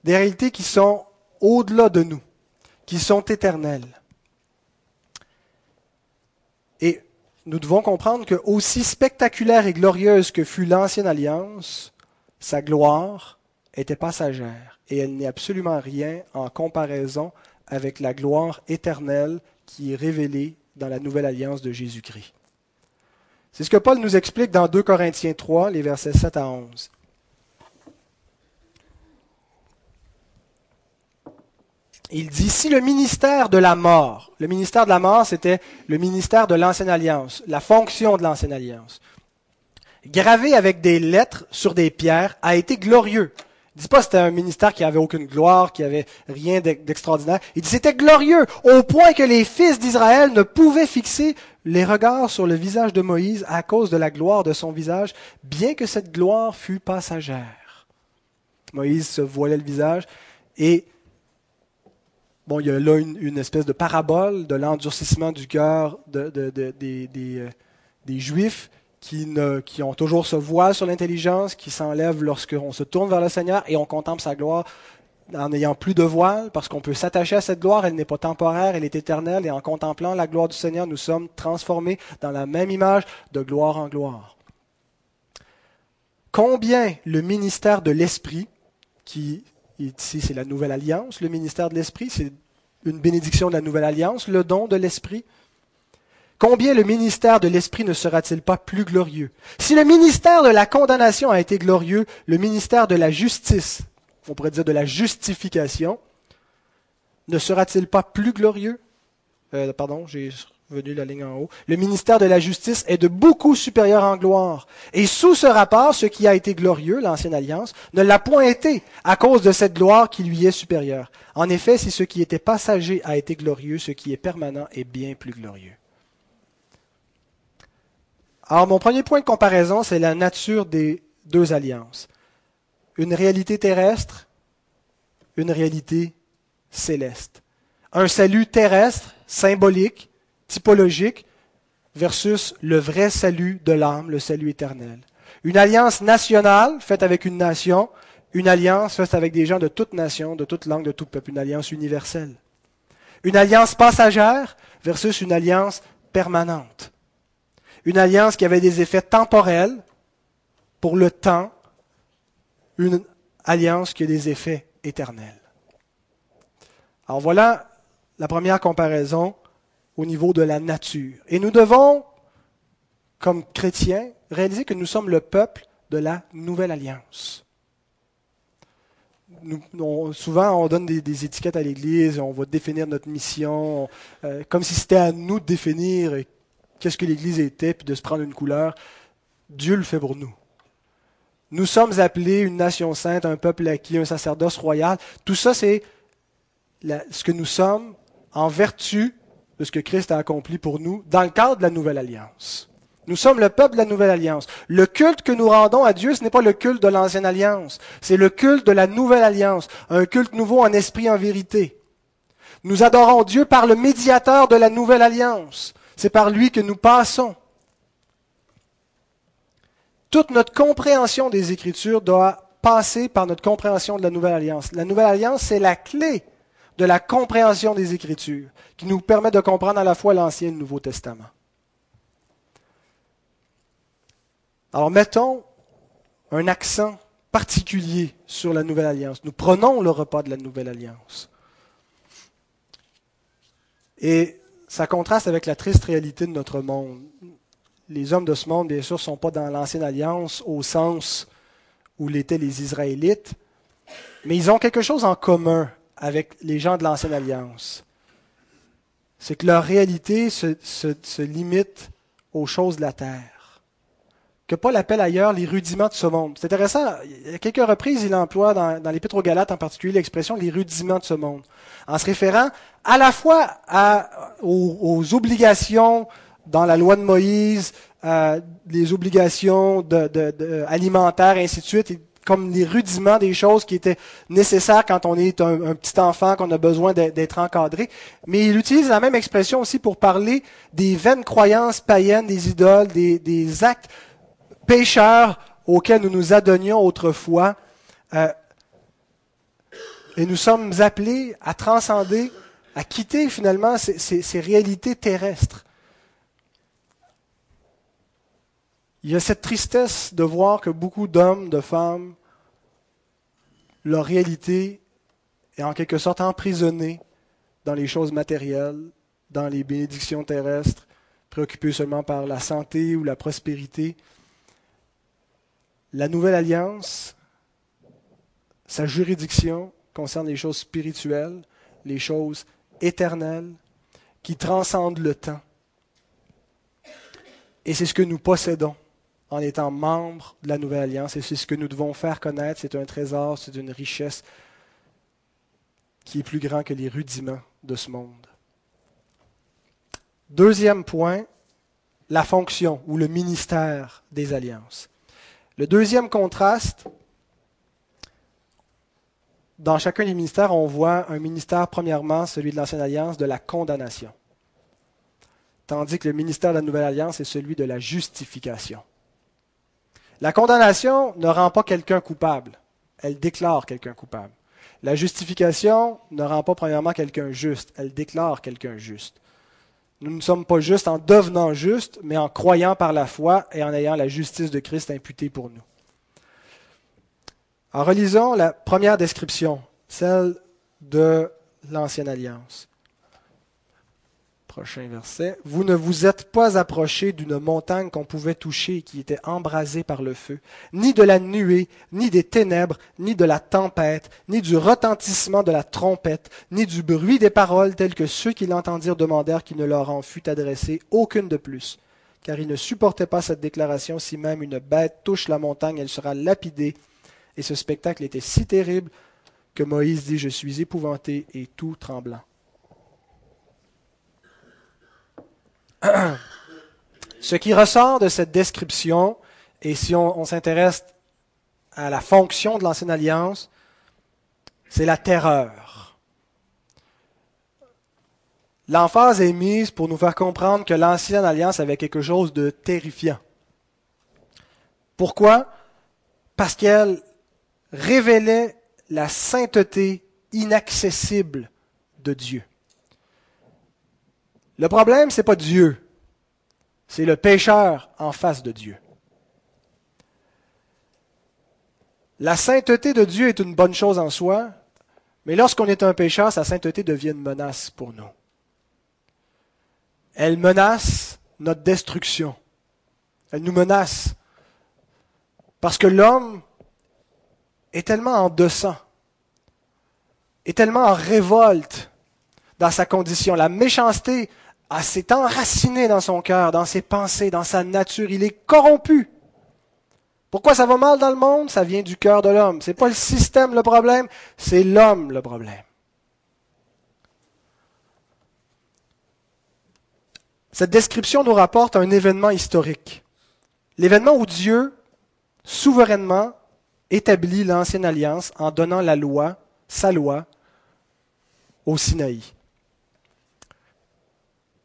des réalités qui sont au-delà de nous, qui sont éternelles. Et nous devons comprendre que aussi spectaculaire et glorieuse que fut l'ancienne alliance, sa gloire était passagère et elle n'est absolument rien en comparaison avec la gloire éternelle qui est révélée dans la nouvelle alliance de Jésus-Christ. C'est ce que Paul nous explique dans 2 Corinthiens 3, les versets 7 à 11. Il dit, si le ministère de la mort, le ministère de la mort, c'était le ministère de l'ancienne alliance, la fonction de l'ancienne alliance, gravé avec des lettres sur des pierres, a été glorieux. Il dit pas c'était un ministère qui avait aucune gloire, qui avait rien d'extraordinaire. Il dit c'était glorieux, au point que les fils d'Israël ne pouvaient fixer les regards sur le visage de Moïse à cause de la gloire de son visage, bien que cette gloire fût passagère. Moïse se voilait le visage et Bon, il y a là une, espèce de parabole de l'endurcissement du cœur euh, des, Juifs qui, qui ont toujours ce voile sur l'intelligence, qui s'enlève lorsqu'on se tourne vers le Seigneur et on contemple sa gloire en n'ayant plus de voile, parce qu'on peut s'attacher à cette gloire, elle n'est pas temporaire, elle est éternelle, et en contemplant la gloire du Seigneur, nous sommes transformés dans la même image de gloire en gloire. combien le ministère de l'Esprit, qui ici c'est la nouvelle alliance, le ministère de l'Esprit, c'est une bénédiction de la nouvelle alliance, le don de l'Esprit, combien le ministère de l'Esprit ne sera-t-il pas plus glorieux? Si le ministère de la condamnation a été glorieux, le ministère de la justice, on pourrait dire de la justification, ne sera-t-il pas plus glorieux? Euh, Pardon, j'ai venu la ligne en haut. Le ministère de la justice est de beaucoup supérieur en gloire. Et sous ce rapport, ce qui a été glorieux, l'ancienne alliance, ne l'a point été à cause de cette gloire qui lui est supérieure. En effet, si ce qui était passager a été glorieux, ce qui est permanent est bien plus glorieux. Alors, mon premier point de comparaison, c'est la nature des deux alliances. Une réalité terrestre, une réalité céleste. Un salut terrestre, symbolique, typologique, versus le vrai salut de l'âme, le salut éternel. Une alliance nationale faite avec une nation, une alliance faite avec des gens de toute nation, de toute langue, de tout peuple, une alliance universelle. Une alliance passagère versus une alliance permanente. Une alliance qui avait des effets temporels pour le temps, une alliance qui a des effets éternels. Alors voilà la première comparaison au niveau de la nature. Et nous devons, comme chrétiens, réaliser que nous sommes le peuple de la nouvelle alliance. Souvent, on donne des, étiquettes à l'Église, on va définir notre mission, euh, comme si c'était à nous de définir qu'est-ce que l'Église était, puis de se prendre une couleur. Dieu le fait pour nous. Nous sommes appelés une nation sainte, un peuple acquis, un sacerdoce royal. Tout ça, c'est ce que nous sommes en vertu de ce que Christ a accompli pour nous dans le cadre de la nouvelle alliance. Nous sommes le peuple de la nouvelle alliance. Le culte que nous rendons à Dieu, ce n'est pas le culte de l'ancienne alliance, c'est le culte de la nouvelle alliance, un culte nouveau en esprit, en vérité. Nous adorons Dieu par le médiateur de la nouvelle alliance. C'est par lui que nous passons. Toute notre compréhension des Écritures doit passer par notre compréhension de la nouvelle alliance. La nouvelle alliance, c'est la clé de la compréhension des Écritures, qui nous permet de comprendre à la fois l'Ancien et le Nouveau Testament. Alors mettons un accent particulier sur la Nouvelle Alliance. Nous prenons le repas de la Nouvelle Alliance. Et ça contraste avec la triste réalité de notre monde. Les hommes de ce monde, bien sûr, ne sont pas dans l'Ancienne Alliance au sens où l'étaient les Israélites, mais ils ont quelque chose en commun avec les gens de l'Ancienne Alliance. C'est que leur réalité se, limite aux choses de la terre. Que Paul appelle ailleurs les rudiments de ce monde. C'est intéressant, à quelques reprises, il emploie dans, dans l'Épître aux Galates en particulier l'expression les rudiments de ce monde, en se référant à la fois aux, obligations dans la loi de Moïse, euh, les obligations alimentaires, ainsi de suite, comme les rudiments des choses qui étaient nécessaires quand on est un, petit enfant, qu'on a besoin d'être encadré. Mais il utilise la même expression aussi pour parler des vaines croyances païennes, des idoles, des, actes pécheurs auxquels nous nous adonnions autrefois. Euh, et nous sommes appelés à transcender, à quitter finalement ces réalités terrestres Il y a cette tristesse de voir que beaucoup d'hommes, de femmes, leur réalité est en quelque sorte emprisonnée dans les choses matérielles, dans les bénédictions terrestres, préoccupés seulement par la santé ou la prospérité. La nouvelle alliance, sa juridiction concerne les choses spirituelles, les choses éternelles, qui transcendent le temps. Et c'est ce que nous possédons en étant membre de la nouvelle alliance. Et c'est ce que nous devons faire connaître. C'est un trésor, c'est une richesse qui est plus grand que les rudiments de ce monde. Deuxième point, la fonction ou le ministère des alliances. Le deuxième contraste, dans chacun des ministères, on voit un ministère, premièrement, celui de l'Ancienne Alliance, de la condamnation. Tandis que le ministère de la Nouvelle Alliance est celui de la justification. La condamnation ne rend pas quelqu'un coupable, elle déclare quelqu'un coupable. La justification ne rend pas premièrement quelqu'un juste, elle déclare quelqu'un juste. Nous ne sommes pas justes en devenant justes, mais en croyant par la foi et en ayant la justice de Christ imputée pour nous. En relisons la première description, celle de l'Ancienne Alliance. Prochain verset. Vous ne vous êtes pas approchés d'une montagne qu'on pouvait toucher et qui était embrasée par le feu, ni de la nuée, ni des ténèbres, ni de la tempête, ni du retentissement de la trompette, ni du bruit des paroles telles que ceux qui l'entendirent demandèrent qu'il ne leur en fût adressé aucune de plus. Car ils ne supportaient pas cette déclaration, si même une bête touche la montagne, elle sera lapidée. Et ce spectacle était si terrible que Moïse dit, Je suis épouvanté et tout tremblant. Ce qui ressort de cette description, et si on, s'intéresse à la fonction de l'ancienne alliance, c'est la terreur. L'emphase est mise pour nous faire comprendre que l'ancienne alliance avait quelque chose de terrifiant. Pourquoi? Parce qu'elle révélait la sainteté inaccessible de Dieu. Le problème, ce n'est pas Dieu, c'est le pécheur en face de Dieu. La sainteté de Dieu est une bonne chose en soi, mais lorsqu'on est un pécheur, sa sainteté devient une menace pour nous. Elle menace notre destruction. Elle nous menace. Parce que l'homme est tellement en deçà, est tellement en révolte dans sa condition. La méchanceté ah, s'est enraciné dans son cœur, dans ses pensées, dans sa nature. Il est corrompu. Pourquoi ça va mal dans le monde? Ça vient du cœur de l'homme. Ce n'est pas le système le problème, c'est l'homme le problème. Cette description nous rapporte un événement historique. L'événement où Dieu, souverainement, établit l'ancienne alliance en donnant la loi, sa loi, au Sinaï.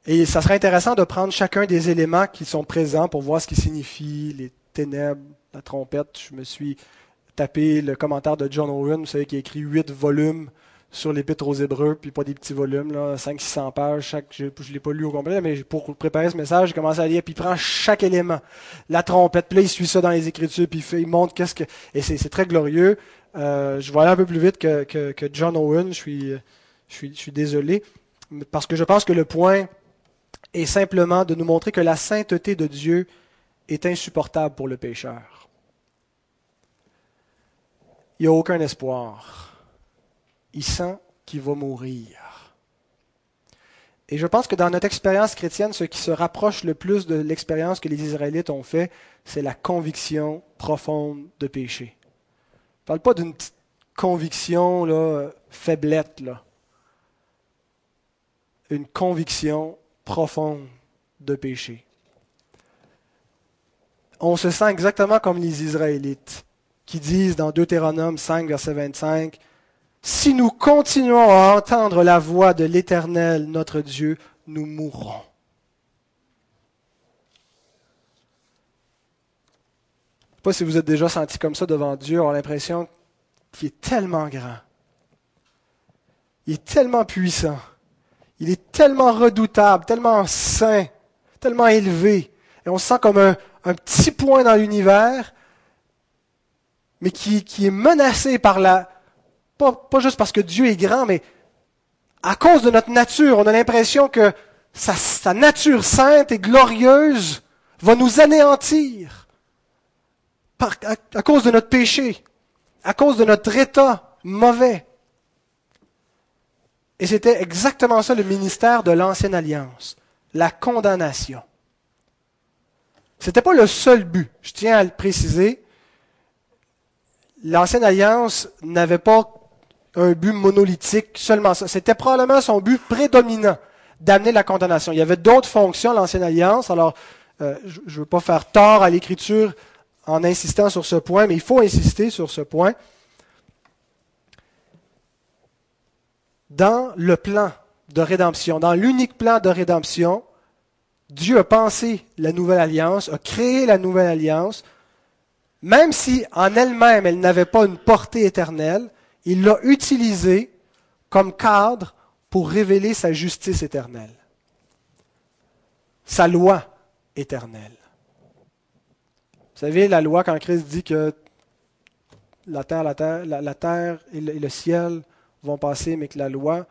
Et ça serait intéressant de prendre chacun des éléments qui sont présents pour voir ce qu'ils signifient, les ténèbres, la trompette. Je me suis tapé le commentaire de John Owen, vous savez, qui a écrit huit volumes sur l'Épître aux Hébreux, puis pas des petits volumes, là, 500-600 pages. Chaque, je ne l'ai pas lu au complet, mais pour préparer ce message, j'ai commencé à lire, puis il prend chaque élément. La trompette, puis là, il suit ça dans les Écritures, puis il, fait, montre qu'est-ce que... Et c'est très glorieux. Euh, je vais aller un peu plus vite que, que, que John Owen, je suis, je, suis, je suis désolé, parce que je pense que le point est simplement de nous montrer que la sainteté de Dieu est insupportable pour le pécheur. Il n'y a aucun espoir. Il sent qu'il va mourir. Et je pense que dans notre expérience chrétienne, ce qui se rapproche le plus de l'expérience que les Israélites ont fait, c'est la conviction profonde de péché. Je ne parle pas d'une conviction là, faiblette. Une conviction profonde de péché. On se sent exactement comme les Israélites qui disent dans Deutéronome 5, verset 25, Si nous continuons à entendre la voix de l'Éternel, notre Dieu, nous mourrons. Je ne sais pas si vous êtes déjà senti comme ça devant Dieu, on a l'impression qu'il est tellement grand. Il est tellement puissant. Il est tellement redoutable, tellement saint, tellement élevé. Et on se sent comme un, petit point dans l'univers, mais qui, est menacé par la... Pas, juste parce que Dieu est grand, mais à cause de notre nature. On a l'impression que sa, nature sainte et glorieuse va nous anéantir à cause de notre péché, à cause de notre état mauvais. Et c'était exactement ça le ministère de l'Ancienne Alliance, la condamnation. Ce n'était pas le seul but, je tiens à le préciser. L'Ancienne Alliance n'avait pas un but monolithique, seulement ça. C'était probablement son but prédominant, d'amener la condamnation. Il y avait d'autres fonctions, l'Ancienne Alliance. Alors, euh, je ne veux pas faire tort à l'Écriture en insistant sur ce point, mais il faut insister sur ce point. Dans le plan de rédemption, dans l'unique plan de rédemption, Dieu a pensé la nouvelle alliance, a créé la nouvelle alliance, même si en elle-même elle n'avait pas une portée éternelle, il l'a utilisée comme cadre pour révéler sa justice éternelle, sa loi éternelle. Vous savez, la loi, quand Christ dit que la terre, la terre, la, terre et le, ciel vont passer, mais que la loi,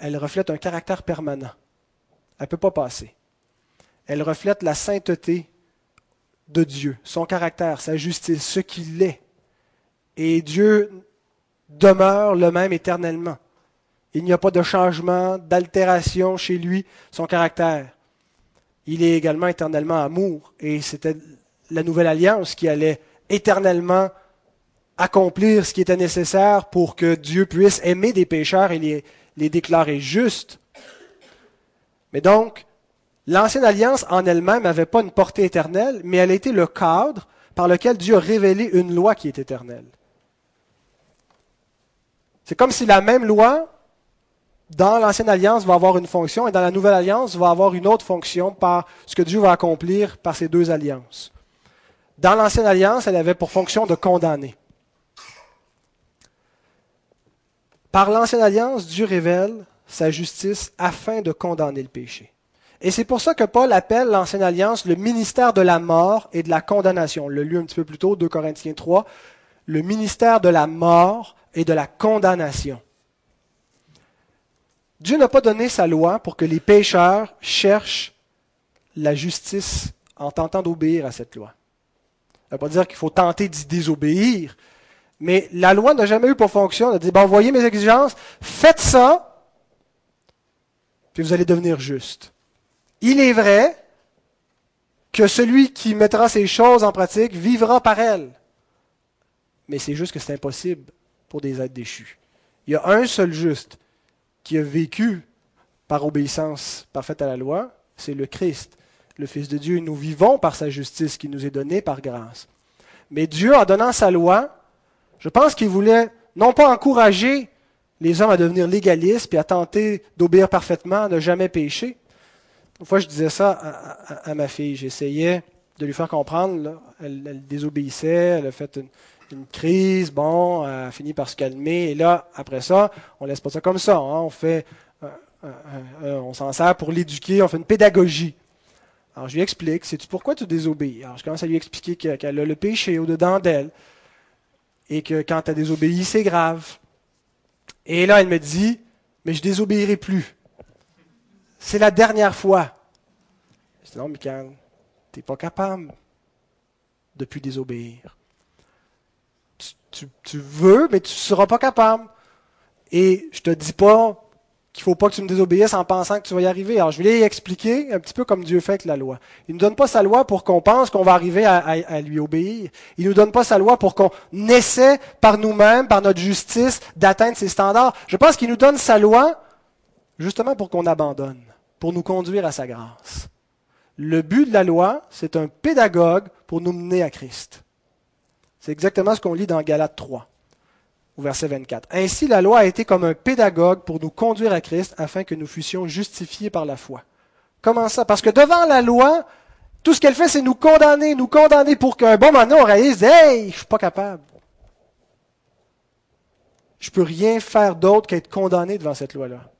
elle reflète un caractère permanent. Elle ne peut pas passer. Elle reflète la sainteté de Dieu, son caractère, sa justice, ce qu'il est. Et Dieu demeure le même éternellement. Il n'y a pas de changement, d'altération chez lui, son caractère. Il est également éternellement amour. Et c'était la nouvelle alliance qui allait éternellement accomplir ce qui était nécessaire pour que Dieu puisse aimer des pécheurs et les, les déclarer justes. Mais donc, l'ancienne alliance en elle-même n'avait pas une portée éternelle, mais elle était le cadre par lequel Dieu a révélé une loi qui est éternelle. C'est comme si la même loi, dans l'ancienne alliance, va avoir une fonction et dans la nouvelle alliance va avoir une autre fonction par ce que Dieu va accomplir par ces deux alliances. Dans l'ancienne alliance, elle avait pour fonction de condamner. Par l'ancienne alliance, Dieu révèle sa justice afin de condamner le péché. Et c'est pour ça que Paul appelle l'ancienne alliance le ministère de la mort et de la condamnation. On l'a un petit peu plus tôt, 2 Corinthiens 3, le ministère de la mort et de la condamnation. Dieu n'a pas donné sa loi pour que les pécheurs cherchent la justice en tentant d'obéir à cette loi. Ça ne veut pas dire qu'il faut tenter d'y désobéir, mais la loi n'a jamais eu pour fonction de dire, bon, voyez mes exigences, faites ça, puis vous allez devenir juste. Il est vrai que celui qui mettra ces choses en pratique vivra par elles. Mais c'est juste que c'est impossible pour des êtres déchus. Il y a un seul juste qui a vécu par obéissance parfaite à la loi, c'est le Christ, le Fils de Dieu. Nous vivons par sa justice qui nous est donnée par grâce. Mais Dieu, en donnant sa loi, je pense qu'il voulait non pas encourager les hommes à devenir légalistes et à tenter d'obéir parfaitement, à ne jamais pécher. Une fois, je disais ça à, ma fille. J'essayais de lui faire comprendre. Elle, désobéissait, elle a fait une, crise, bon, elle a fini par se calmer, et là, après ça, on laisse pas ça comme ça, hein. on fait, euh, euh, euh, on s'en sert pour l'éduquer, on fait une pédagogie. Alors je lui explique, c'est pourquoi tu désobéis? Alors je commence à lui expliquer qu'elle a le péché au-dedans d'elle, et que quand elle désobéit, c'est grave. Et là, elle me dit, mais je désobéirai plus. C'est la dernière fois. Je dis, non, Michael, tu pas capable de plus désobéir tu, veux, mais tu ne seras pas capable. Et je te dis pas qu'il faut pas que tu me désobéisses en pensant que tu vas y arriver. Alors, je vais expliquer un petit peu comme Dieu fait avec la loi. Il ne nous donne pas sa loi pour qu'on pense qu'on va arriver à, lui obéir. Il nous donne pas sa loi pour qu'on essaie par nous-mêmes, par notre justice, d'atteindre ses standards. Je pense qu'il nous donne sa loi justement pour qu'on abandonne, pour nous conduire à sa grâce. Le but de la loi, c'est un pédagogue pour nous mener à Christ. C'est exactement ce qu'on lit dans Galates 3, au verset 24. Ainsi, la loi a été comme un pédagogue pour nous conduire à Christ afin que nous fussions justifiés par la foi. Comment ça? Parce que devant la loi, tout ce qu'elle fait, c'est nous condamner, nous condamner pour qu'un bon moment on réalise, hey, je suis pas capable. Je peux rien faire d'autre qu'être condamné devant cette loi-là.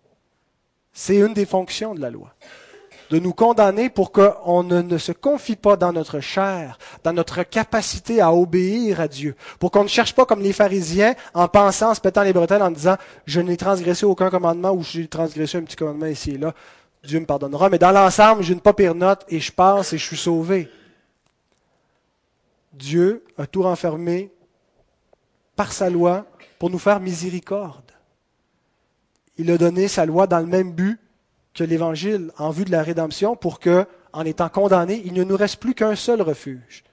C'est une des fonctions de la loi de nous condamner pour qu'on ne, se confie pas dans notre chair, dans notre capacité à obéir à Dieu, pour qu'on ne cherche pas comme les pharisiens en pensant, en se pétant les bretelles, en disant je n'ai transgressé aucun commandement ou j'ai transgressé un petit commandement ici et là, Dieu me pardonnera. Mais dans l'ensemble, j'ai une pas pire note et je passe et je suis sauvé. Dieu a tout renfermé par sa loi pour nous faire miséricorde. Il a donné sa loi dans le même but que l'Évangile en vue de la rédemption pour que, en étant condamné, il ne nous reste plus qu'un seul refuge.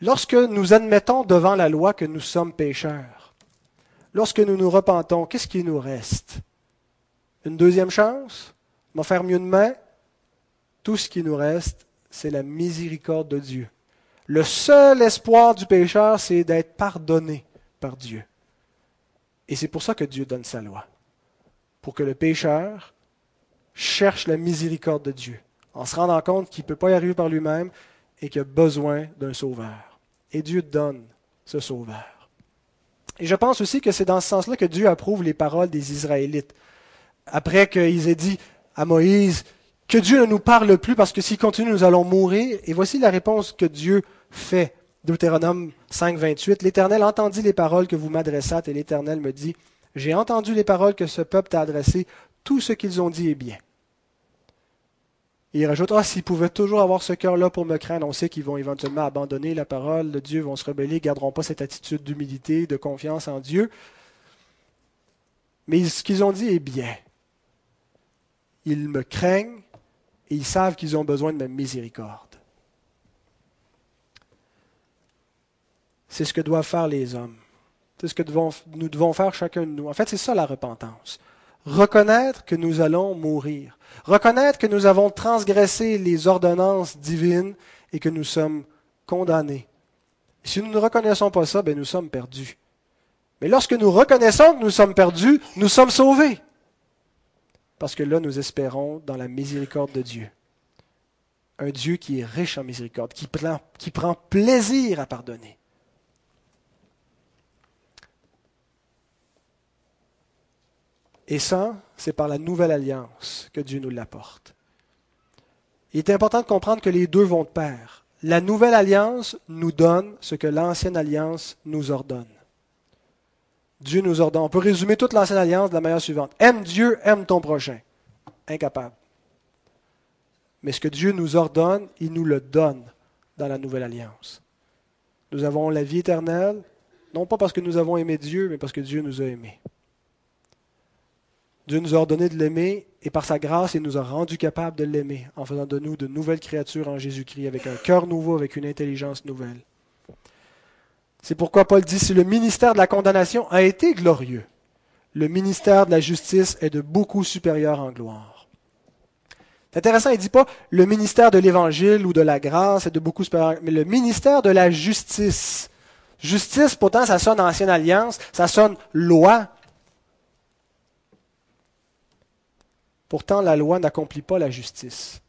Lorsque nous admettons devant la loi que nous sommes pécheurs, lorsque nous nous repentons, qu'est-ce qui nous reste? Une deuxième chance? M'en faire mieux demain? Tout ce qui nous reste, c'est la miséricorde de Dieu. Le seul espoir du pécheur, c'est d'être pardonné par Dieu. Et c'est pour ça que Dieu donne sa loi pour que le pécheur cherche la miséricorde de Dieu, en se rendant compte qu'il ne peut pas y arriver par lui-même et qu'il a besoin d'un sauveur. Et Dieu donne ce sauveur. Et je pense aussi que c'est dans ce sens-là que Dieu approuve les paroles des Israélites. Après qu'ils aient dit à Moïse que Dieu ne nous parle plus parce que s'il continue, nous allons mourir. Et voici la réponse que Dieu fait Deutéronome 5, 28, L'Éternel entendit les paroles que vous m'adressâtes et l'Éternel me dit, J'ai entendu les paroles que ce peuple t'a adressées, tout ce qu'ils ont dit est bien. Et il rajoute, ah, s'ils pouvaient toujours avoir ce cœur-là pour me craindre, on sait qu'ils vont éventuellement abandonner la parole de Dieu, vont se rebeller, ne garderont pas cette attitude d'humilité, de confiance en Dieu. Mais ce qu'ils ont dit est bien. Ils me craignent et ils savent qu'ils ont besoin de ma miséricorde. C'est ce que doivent faire les hommes. C'est ce que nous devons faire chacun de nous. En fait, c'est ça la repentance. Reconnaître que nous allons mourir. Reconnaître que nous avons transgressé les ordonnances divines et que nous sommes condamnés. Si nous ne reconnaissons pas ça, ben nous sommes perdus. Mais lorsque nous reconnaissons que nous sommes perdus, nous sommes sauvés. Parce que là, nous espérons dans la miséricorde de Dieu. Un Dieu qui est riche en miséricorde, qui prend, qui prend plaisir à pardonner. Et ça, c'est par la nouvelle alliance que Dieu nous l'apporte. Il est important de comprendre que les deux vont de pair. La nouvelle alliance nous donne ce que l'ancienne alliance nous ordonne. Dieu nous ordonne. On peut résumer toute l'ancienne alliance de la manière suivante. Aime Dieu, aime ton prochain. Incapable. Mais ce que Dieu nous ordonne, il nous le donne dans la nouvelle alliance. Nous avons la vie éternelle, non pas parce que nous avons aimé Dieu, mais parce que Dieu nous a aimés. Dieu nous a ordonné de l'aimer et par sa grâce, il nous a rendus capables de l'aimer en faisant de nous de nouvelles créatures en Jésus-Christ avec un cœur nouveau, avec une intelligence nouvelle. C'est pourquoi Paul dit, si le ministère de la condamnation a été glorieux, le ministère de la justice est de beaucoup supérieur en gloire. C'est intéressant, il ne dit pas le ministère de l'évangile ou de la grâce est de beaucoup supérieur, mais le ministère de la justice. Justice, pourtant, ça sonne ancienne alliance, ça sonne loi, Pourtant, la loi n'accomplit pas la justice.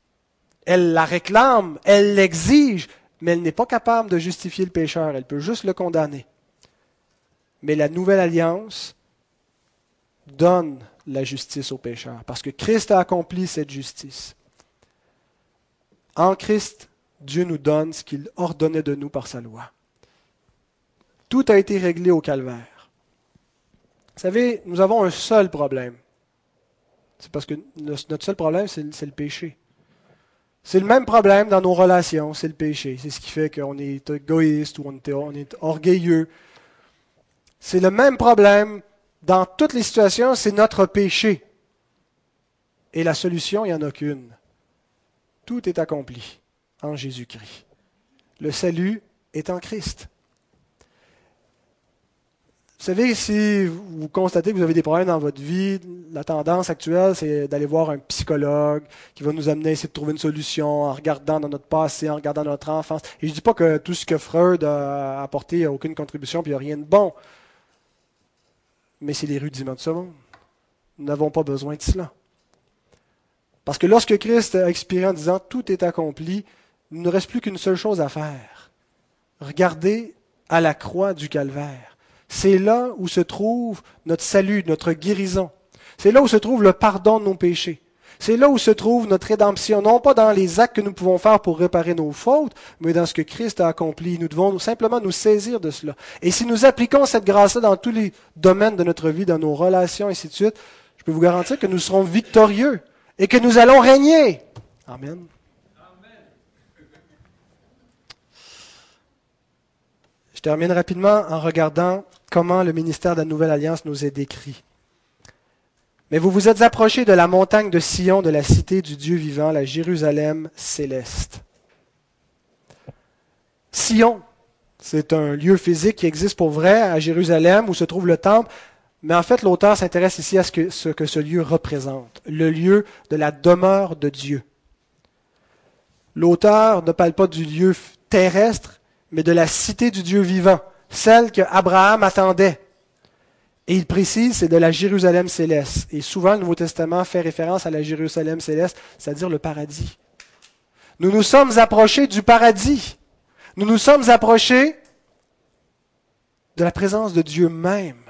Elle la réclame, elle l'exige, mais elle n'est pas capable de justifier le pécheur, elle peut juste le condamner. Mais la nouvelle alliance donne la justice au pécheur, parce que Christ a accompli cette justice. En Christ, Dieu nous donne ce qu'il ordonnait de nous par sa loi. Tout a été réglé au calvaire. Vous savez, nous avons un seul problème. C'est parce que notre seul problème, c'est le péché. C'est le même problème dans nos relations, c'est le péché. C'est ce qui fait qu'on est égoïste ou on est, orgueilleux. C'est le même problème dans toutes les situations, c'est notre péché. Et la solution, il n'y en a qu'une. Tout est accompli en Jésus-Christ. Le salut est en Christ. Vous savez, si vous constatez que vous avez des problèmes dans votre vie, la tendance actuelle, c'est d'aller voir un psychologue qui va nous amener à essayer de trouver une solution en regardant dans notre passé, en regardant notre enfance. Et je ne dis pas que tout ce que Freud a apporté n'a aucune contribution, puis il n'y a rien de bon. Mais c'est les rudiments de ce monde. Nous n'avons pas besoin de cela. Parce que lorsque Christ a expiré en disant tout est accompli, il ne reste plus qu'une seule chose à faire. Regardez à la croix du calvaire. C'est là où se trouve notre salut, notre guérison. C'est là où se trouve le pardon de nos péchés. C'est là où se trouve notre rédemption, non pas dans les actes que nous pouvons faire pour réparer nos fautes, mais dans ce que Christ a accompli. Nous devons simplement nous saisir de cela. Et si nous appliquons cette grâce-là dans tous les domaines de notre vie, dans nos relations, et ainsi de suite, je peux vous garantir que nous serons victorieux et que nous allons régner. Amen. Je termine rapidement en regardant comment le ministère de la Nouvelle Alliance nous est décrit. Mais vous vous êtes approchés de la montagne de Sion, de la cité du Dieu vivant, la Jérusalem céleste. Sion, c'est un lieu physique qui existe pour vrai à Jérusalem où se trouve le temple, mais en fait l'auteur s'intéresse ici à ce que ce lieu représente, le lieu de la demeure de Dieu. L'auteur ne parle pas du lieu terrestre, mais de la cité du Dieu vivant, celle que Abraham attendait. Et il précise, c'est de la Jérusalem céleste. Et souvent, le Nouveau Testament fait référence à la Jérusalem céleste, c'est-à-dire le paradis. Nous nous sommes approchés du paradis. Nous nous sommes approchés de la présence de Dieu même.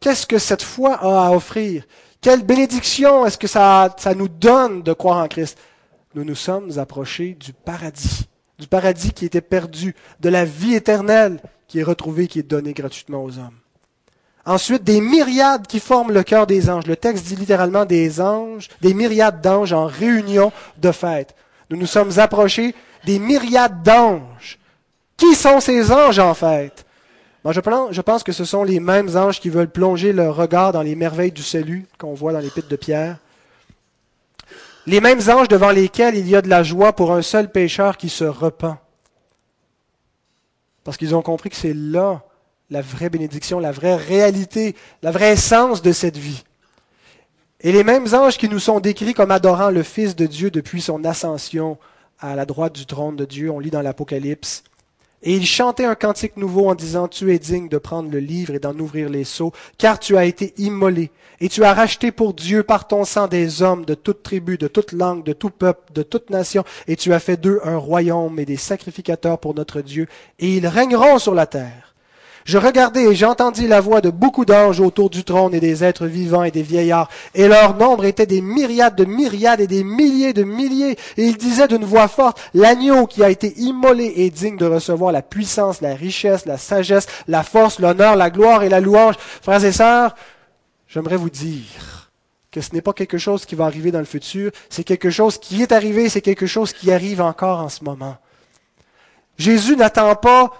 Qu'est-ce que cette foi a à offrir? Quelle bénédiction est-ce que ça, ça nous donne de croire en Christ? Nous nous sommes approchés du paradis du paradis qui était perdu, de la vie éternelle qui est retrouvée, qui est donnée gratuitement aux hommes. Ensuite, des myriades qui forment le cœur des anges. Le texte dit littéralement des anges, des myriades d'anges en réunion de fête. Nous nous sommes approchés des myriades d'anges. Qui sont ces anges en fait? Je pense que ce sont les mêmes anges qui veulent plonger leur regard dans les merveilles du salut qu'on voit dans l'épître de Pierre. Les mêmes anges devant lesquels il y a de la joie pour un seul pécheur qui se repent. Parce qu'ils ont compris que c'est là la vraie bénédiction, la vraie réalité, la vraie essence de cette vie. Et les mêmes anges qui nous sont décrits comme adorant le Fils de Dieu depuis son ascension à la droite du trône de Dieu, on lit dans l'Apocalypse, et il chantait un cantique nouveau en disant, Tu es digne de prendre le livre et d'en ouvrir les sceaux, car tu as été immolé, et tu as racheté pour Dieu par ton sang des hommes de toute tribu, de toute langue, de tout peuple, de toute nation, et tu as fait d'eux un royaume et des sacrificateurs pour notre Dieu, et ils régneront sur la terre. Je regardai et j'entendis la voix de beaucoup d'anges autour du trône et des êtres vivants et des vieillards, et leur nombre était des myriades de myriades et des milliers de milliers, et ils disaient d'une voix forte, l'agneau qui a été immolé est digne de recevoir la puissance, la richesse, la sagesse, la force, l'honneur, la gloire et la louange. Frères et sœurs, j'aimerais vous dire que ce n'est pas quelque chose qui va arriver dans le futur, c'est quelque chose qui est arrivé, c'est quelque chose qui arrive encore en ce moment. Jésus n'attend pas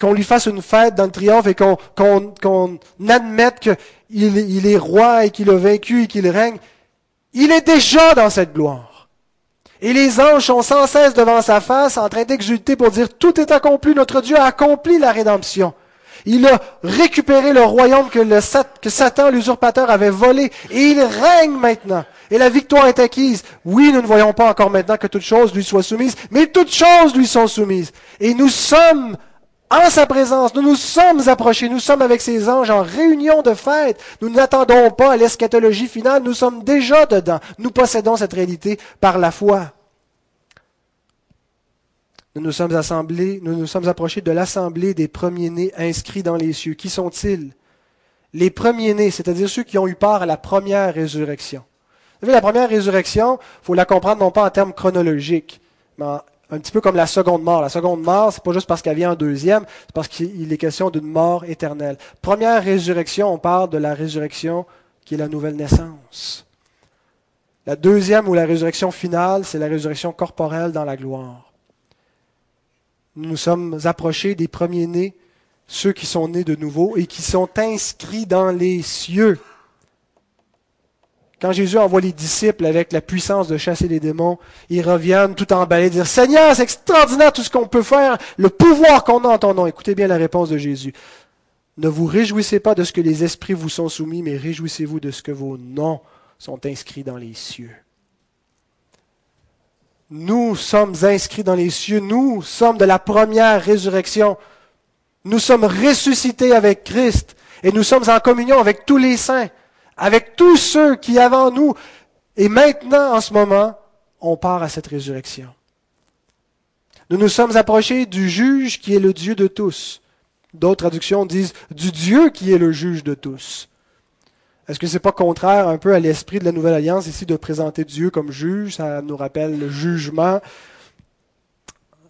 qu'on lui fasse une fête dans le triomphe et qu'on admette qu'il il est roi et qu'il a vaincu et qu'il règne, il est déjà dans cette gloire. Et les anges sont sans cesse devant sa face en train d'exulter pour dire tout est accompli, notre Dieu a accompli la rédemption. Il a récupéré le royaume que, le, que Satan, l'usurpateur, avait volé et il règne maintenant. Et la victoire est acquise. Oui, nous ne voyons pas encore maintenant que toutes choses lui soient soumises, mais toutes choses lui sont soumises. Et nous sommes en sa présence. Nous nous sommes approchés, nous sommes avec ces anges en réunion de fête. Nous n'attendons pas à l'eschatologie finale, nous sommes déjà dedans. Nous possédons cette réalité par la foi. Nous nous sommes approchés de l'assemblée des premiers-nés inscrits dans les cieux. Qui sont-ils? Les premiers-nés, c'est-à-dire ceux qui ont eu part à la première résurrection. Vous savez, la première résurrection, il faut la comprendre non pas en termes chronologiques, mais un petit peu comme la seconde mort. La seconde mort, c'est pas juste parce qu'elle vient en deuxième, c'est parce qu'il est question d'une mort éternelle. Première résurrection, on parle de la résurrection qui est la nouvelle naissance. La deuxième ou la résurrection finale, c'est la résurrection corporelle dans la gloire. Nous nous sommes approchés des premiers-nés, ceux qui sont nés de nouveau et qui sont inscrits dans les cieux. Quand Jésus envoie les disciples avec la puissance de chasser les démons, ils reviennent tout emballés, dire Seigneur, c'est extraordinaire tout ce qu'on peut faire, le pouvoir qu'on a en ton nom. Écoutez bien la réponse de Jésus. Ne vous réjouissez pas de ce que les esprits vous sont soumis, mais réjouissez-vous de ce que vos noms sont inscrits dans les cieux. Nous sommes inscrits dans les cieux, nous sommes de la première résurrection. Nous sommes ressuscités avec Christ et nous sommes en communion avec tous les saints avec tous ceux qui avant nous, et maintenant, en ce moment, on part à cette résurrection. Nous nous sommes approchés du juge qui est le Dieu de tous. D'autres traductions disent du Dieu qui est le juge de tous. Est-ce que ce n'est pas contraire un peu à l'esprit de la Nouvelle Alliance ici de présenter Dieu comme juge? Ça nous rappelle le jugement.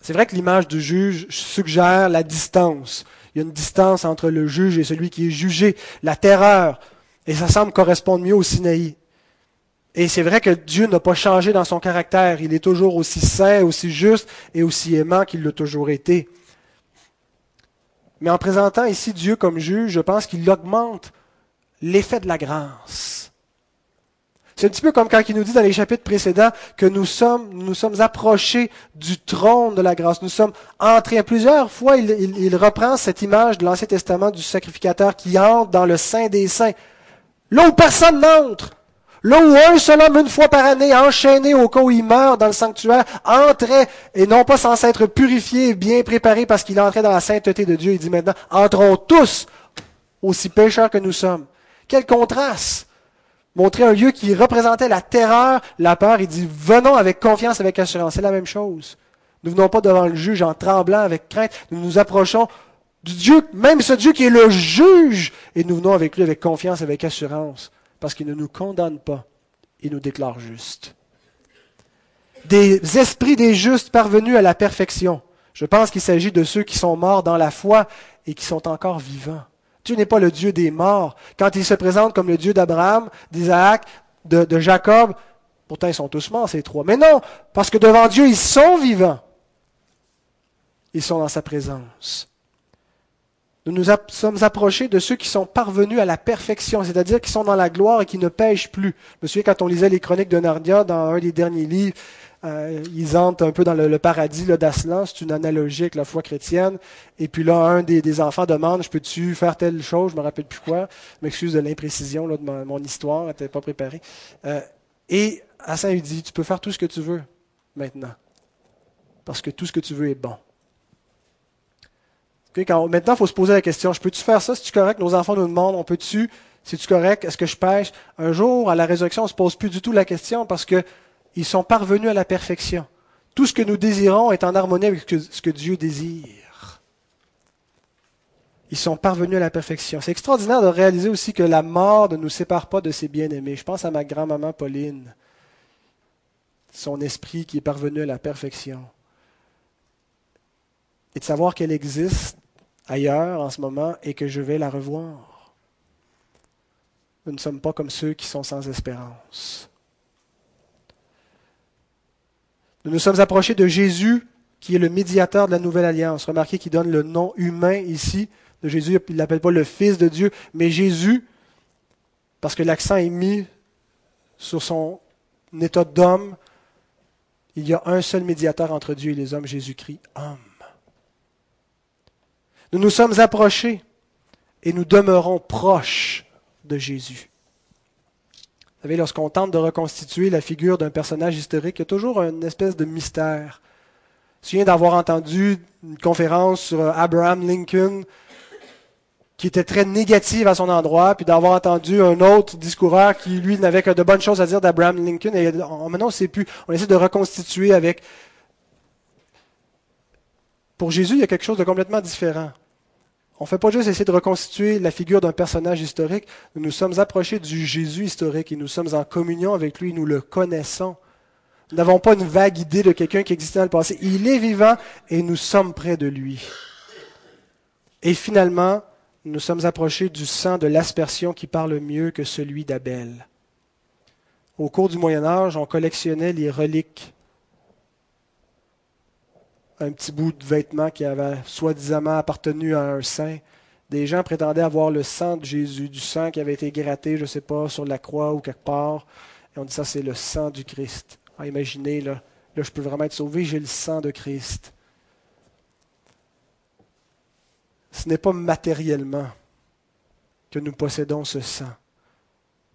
C'est vrai que l'image du juge suggère la distance. Il y a une distance entre le juge et celui qui est jugé, la terreur, et ça semble correspondre mieux au Sinaï. Et c'est vrai que Dieu n'a pas changé dans son caractère. Il est toujours aussi saint, aussi juste et aussi aimant qu'il l'a toujours été. Mais en présentant ici Dieu comme juge, je pense qu'il augmente l'effet de la grâce. C'est un petit peu comme quand il nous dit dans les chapitres précédents que nous sommes, nous sommes approchés du trône de la grâce. Nous sommes entrés. Plusieurs fois, il, il reprend cette image de l'Ancien Testament du sacrificateur qui entre dans le sein des saints. Là où personne n'entre. Là où un seul homme, une fois par année, enchaîné au cas où il meurt dans le sanctuaire, entrait, et non pas sans s'être purifié et bien préparé parce qu'il entrait dans la sainteté de Dieu. Il dit maintenant, entrons tous, aussi pécheurs que nous sommes. Quel contraste! Montrer un lieu qui représentait la terreur, la peur. Il dit, venons avec confiance, avec assurance. C'est la même chose. Nous venons pas devant le juge en tremblant, avec crainte. Nous nous approchons Dieu, même ce Dieu qui est le juge, et nous venons avec lui avec confiance, avec assurance, parce qu'il ne nous condamne pas, il nous déclare juste. Des esprits des justes parvenus à la perfection. Je pense qu'il s'agit de ceux qui sont morts dans la foi et qui sont encore vivants. Dieu n'est pas le Dieu des morts. Quand il se présente comme le Dieu d'Abraham, d'Isaac, de, Jacob, pourtant ils sont tous morts, ces trois. Mais non, parce que devant Dieu, ils sont vivants. Ils sont dans sa présence. Nous nous sommes approchés de ceux qui sont parvenus à la perfection, c'est-à-dire qui sont dans la gloire et qui ne pêchent plus. Je me souviens quand on lisait les chroniques de Narnia dans un des derniers livres, euh, ils entrent un peu dans le, paradis d'Aslan, c'est une analogie avec la foi chrétienne. Et puis là, un des, enfants demande, je peux-tu faire telle chose, je me rappelle plus quoi. M'excuse de l'imprécision de mon, histoire, elle n'était pas préparée. Euh, et Hassan lui dit, tu peux faire tout ce que tu veux maintenant, parce que tout ce que tu veux est bon. Maintenant, il faut se poser la question, je peux-tu faire ça? Si tu correct? Nos enfants nous demandent, on peut-tu? Si tu correct? Est-ce que je pêche? Un jour, à la résurrection, on ne se pose plus du tout la question parce que ils sont parvenus à la perfection. Tout ce que nous désirons est en harmonie avec ce que Dieu désire. Ils sont parvenus à la perfection. C'est extraordinaire de réaliser aussi que la mort ne nous sépare pas de ses bien-aimés. Je pense à ma grand-maman Pauline, son esprit qui est parvenu à la perfection. Et de savoir qu'elle existe ailleurs en ce moment et que je vais la revoir. Nous ne sommes pas comme ceux qui sont sans espérance. Nous nous sommes approchés de Jésus, qui est le médiateur de la nouvelle alliance. Remarquez qu'il donne le nom humain ici de Jésus. Il ne l'appelle pas le Fils de Dieu, mais Jésus, parce que l'accent est mis sur son état d'homme. Il y a un seul médiateur entre Dieu et les hommes, Jésus-Christ, homme. Nous nous sommes approchés et nous demeurons proches de Jésus savez, lorsqu'on tente de reconstituer la figure d'un personnage historique, il y a toujours une espèce de mystère. Je viens d'avoir entendu une conférence sur Abraham Lincoln qui était très négative à son endroit, puis d'avoir entendu un autre discoureur qui, lui, n'avait que de bonnes choses à dire d'Abraham Lincoln. Et maintenant, on plus. On essaie de reconstituer avec... Pour Jésus, il y a quelque chose de complètement différent. On ne fait pas juste essayer de reconstituer la figure d'un personnage historique, nous nous sommes approchés du Jésus historique et nous sommes en communion avec lui, nous le connaissons. Nous n'avons pas une vague idée de quelqu'un qui existait dans le passé. Il est vivant et nous sommes près de lui. Et finalement, nous sommes approchés du sang de l'aspersion qui parle mieux que celui d'Abel. Au cours du Moyen Âge, on collectionnait les reliques un petit bout de vêtement qui avait soi-disant appartenu à un saint. Des gens prétendaient avoir le sang de Jésus, du sang qui avait été gratté, je ne sais pas, sur la croix ou quelque part. Et on dit ça, c'est le sang du Christ. Ah, imaginez, là, là, je peux vraiment être sauvé, j'ai le sang de Christ. Ce n'est pas matériellement que nous possédons ce sang.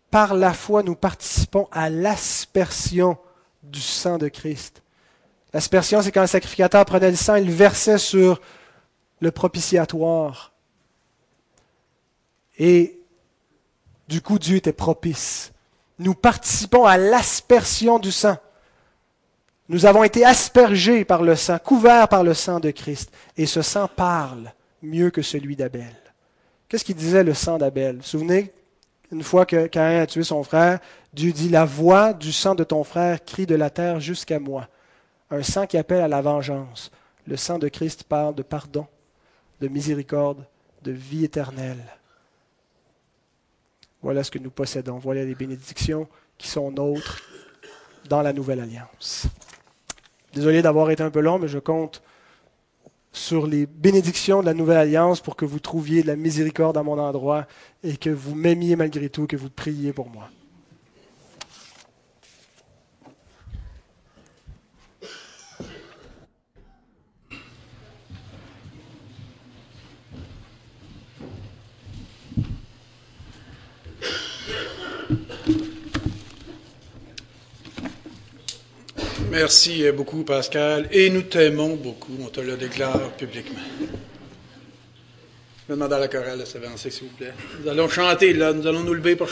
Par la foi, nous participons à l'aspersion du sang de Christ. L'aspersion, c'est quand le sacrificateur prenait le sang, il versait sur le propitiatoire. Et du coup, Dieu était propice. Nous participons à l'aspersion du sang. Nous avons été aspergés par le sang, couverts par le sang de Christ. Et ce sang parle mieux que celui d'Abel. Qu'est-ce qu'il disait le sang d'Abel? Vous souvenez, une fois que Caïn a tué son frère, Dieu dit, la voix du sang de ton frère crie de la terre jusqu'à moi un sang qui appelle à la vengeance. Le sang de Christ parle de pardon, de miséricorde, de vie éternelle. Voilà ce que nous possédons. Voilà les bénédictions qui sont nôtres dans la nouvelle alliance. Désolé d'avoir été un peu long, mais je compte sur les bénédictions de la nouvelle alliance pour que vous trouviez de la miséricorde à mon endroit et que vous m'aimiez malgré tout, que vous priez pour moi. Merci beaucoup, Pascal. Et nous t'aimons beaucoup. On te le déclare publiquement. Je vais demander à la chorale de s'avancer, s'il vous plaît. Nous allons chanter, là. Nous allons nous lever pour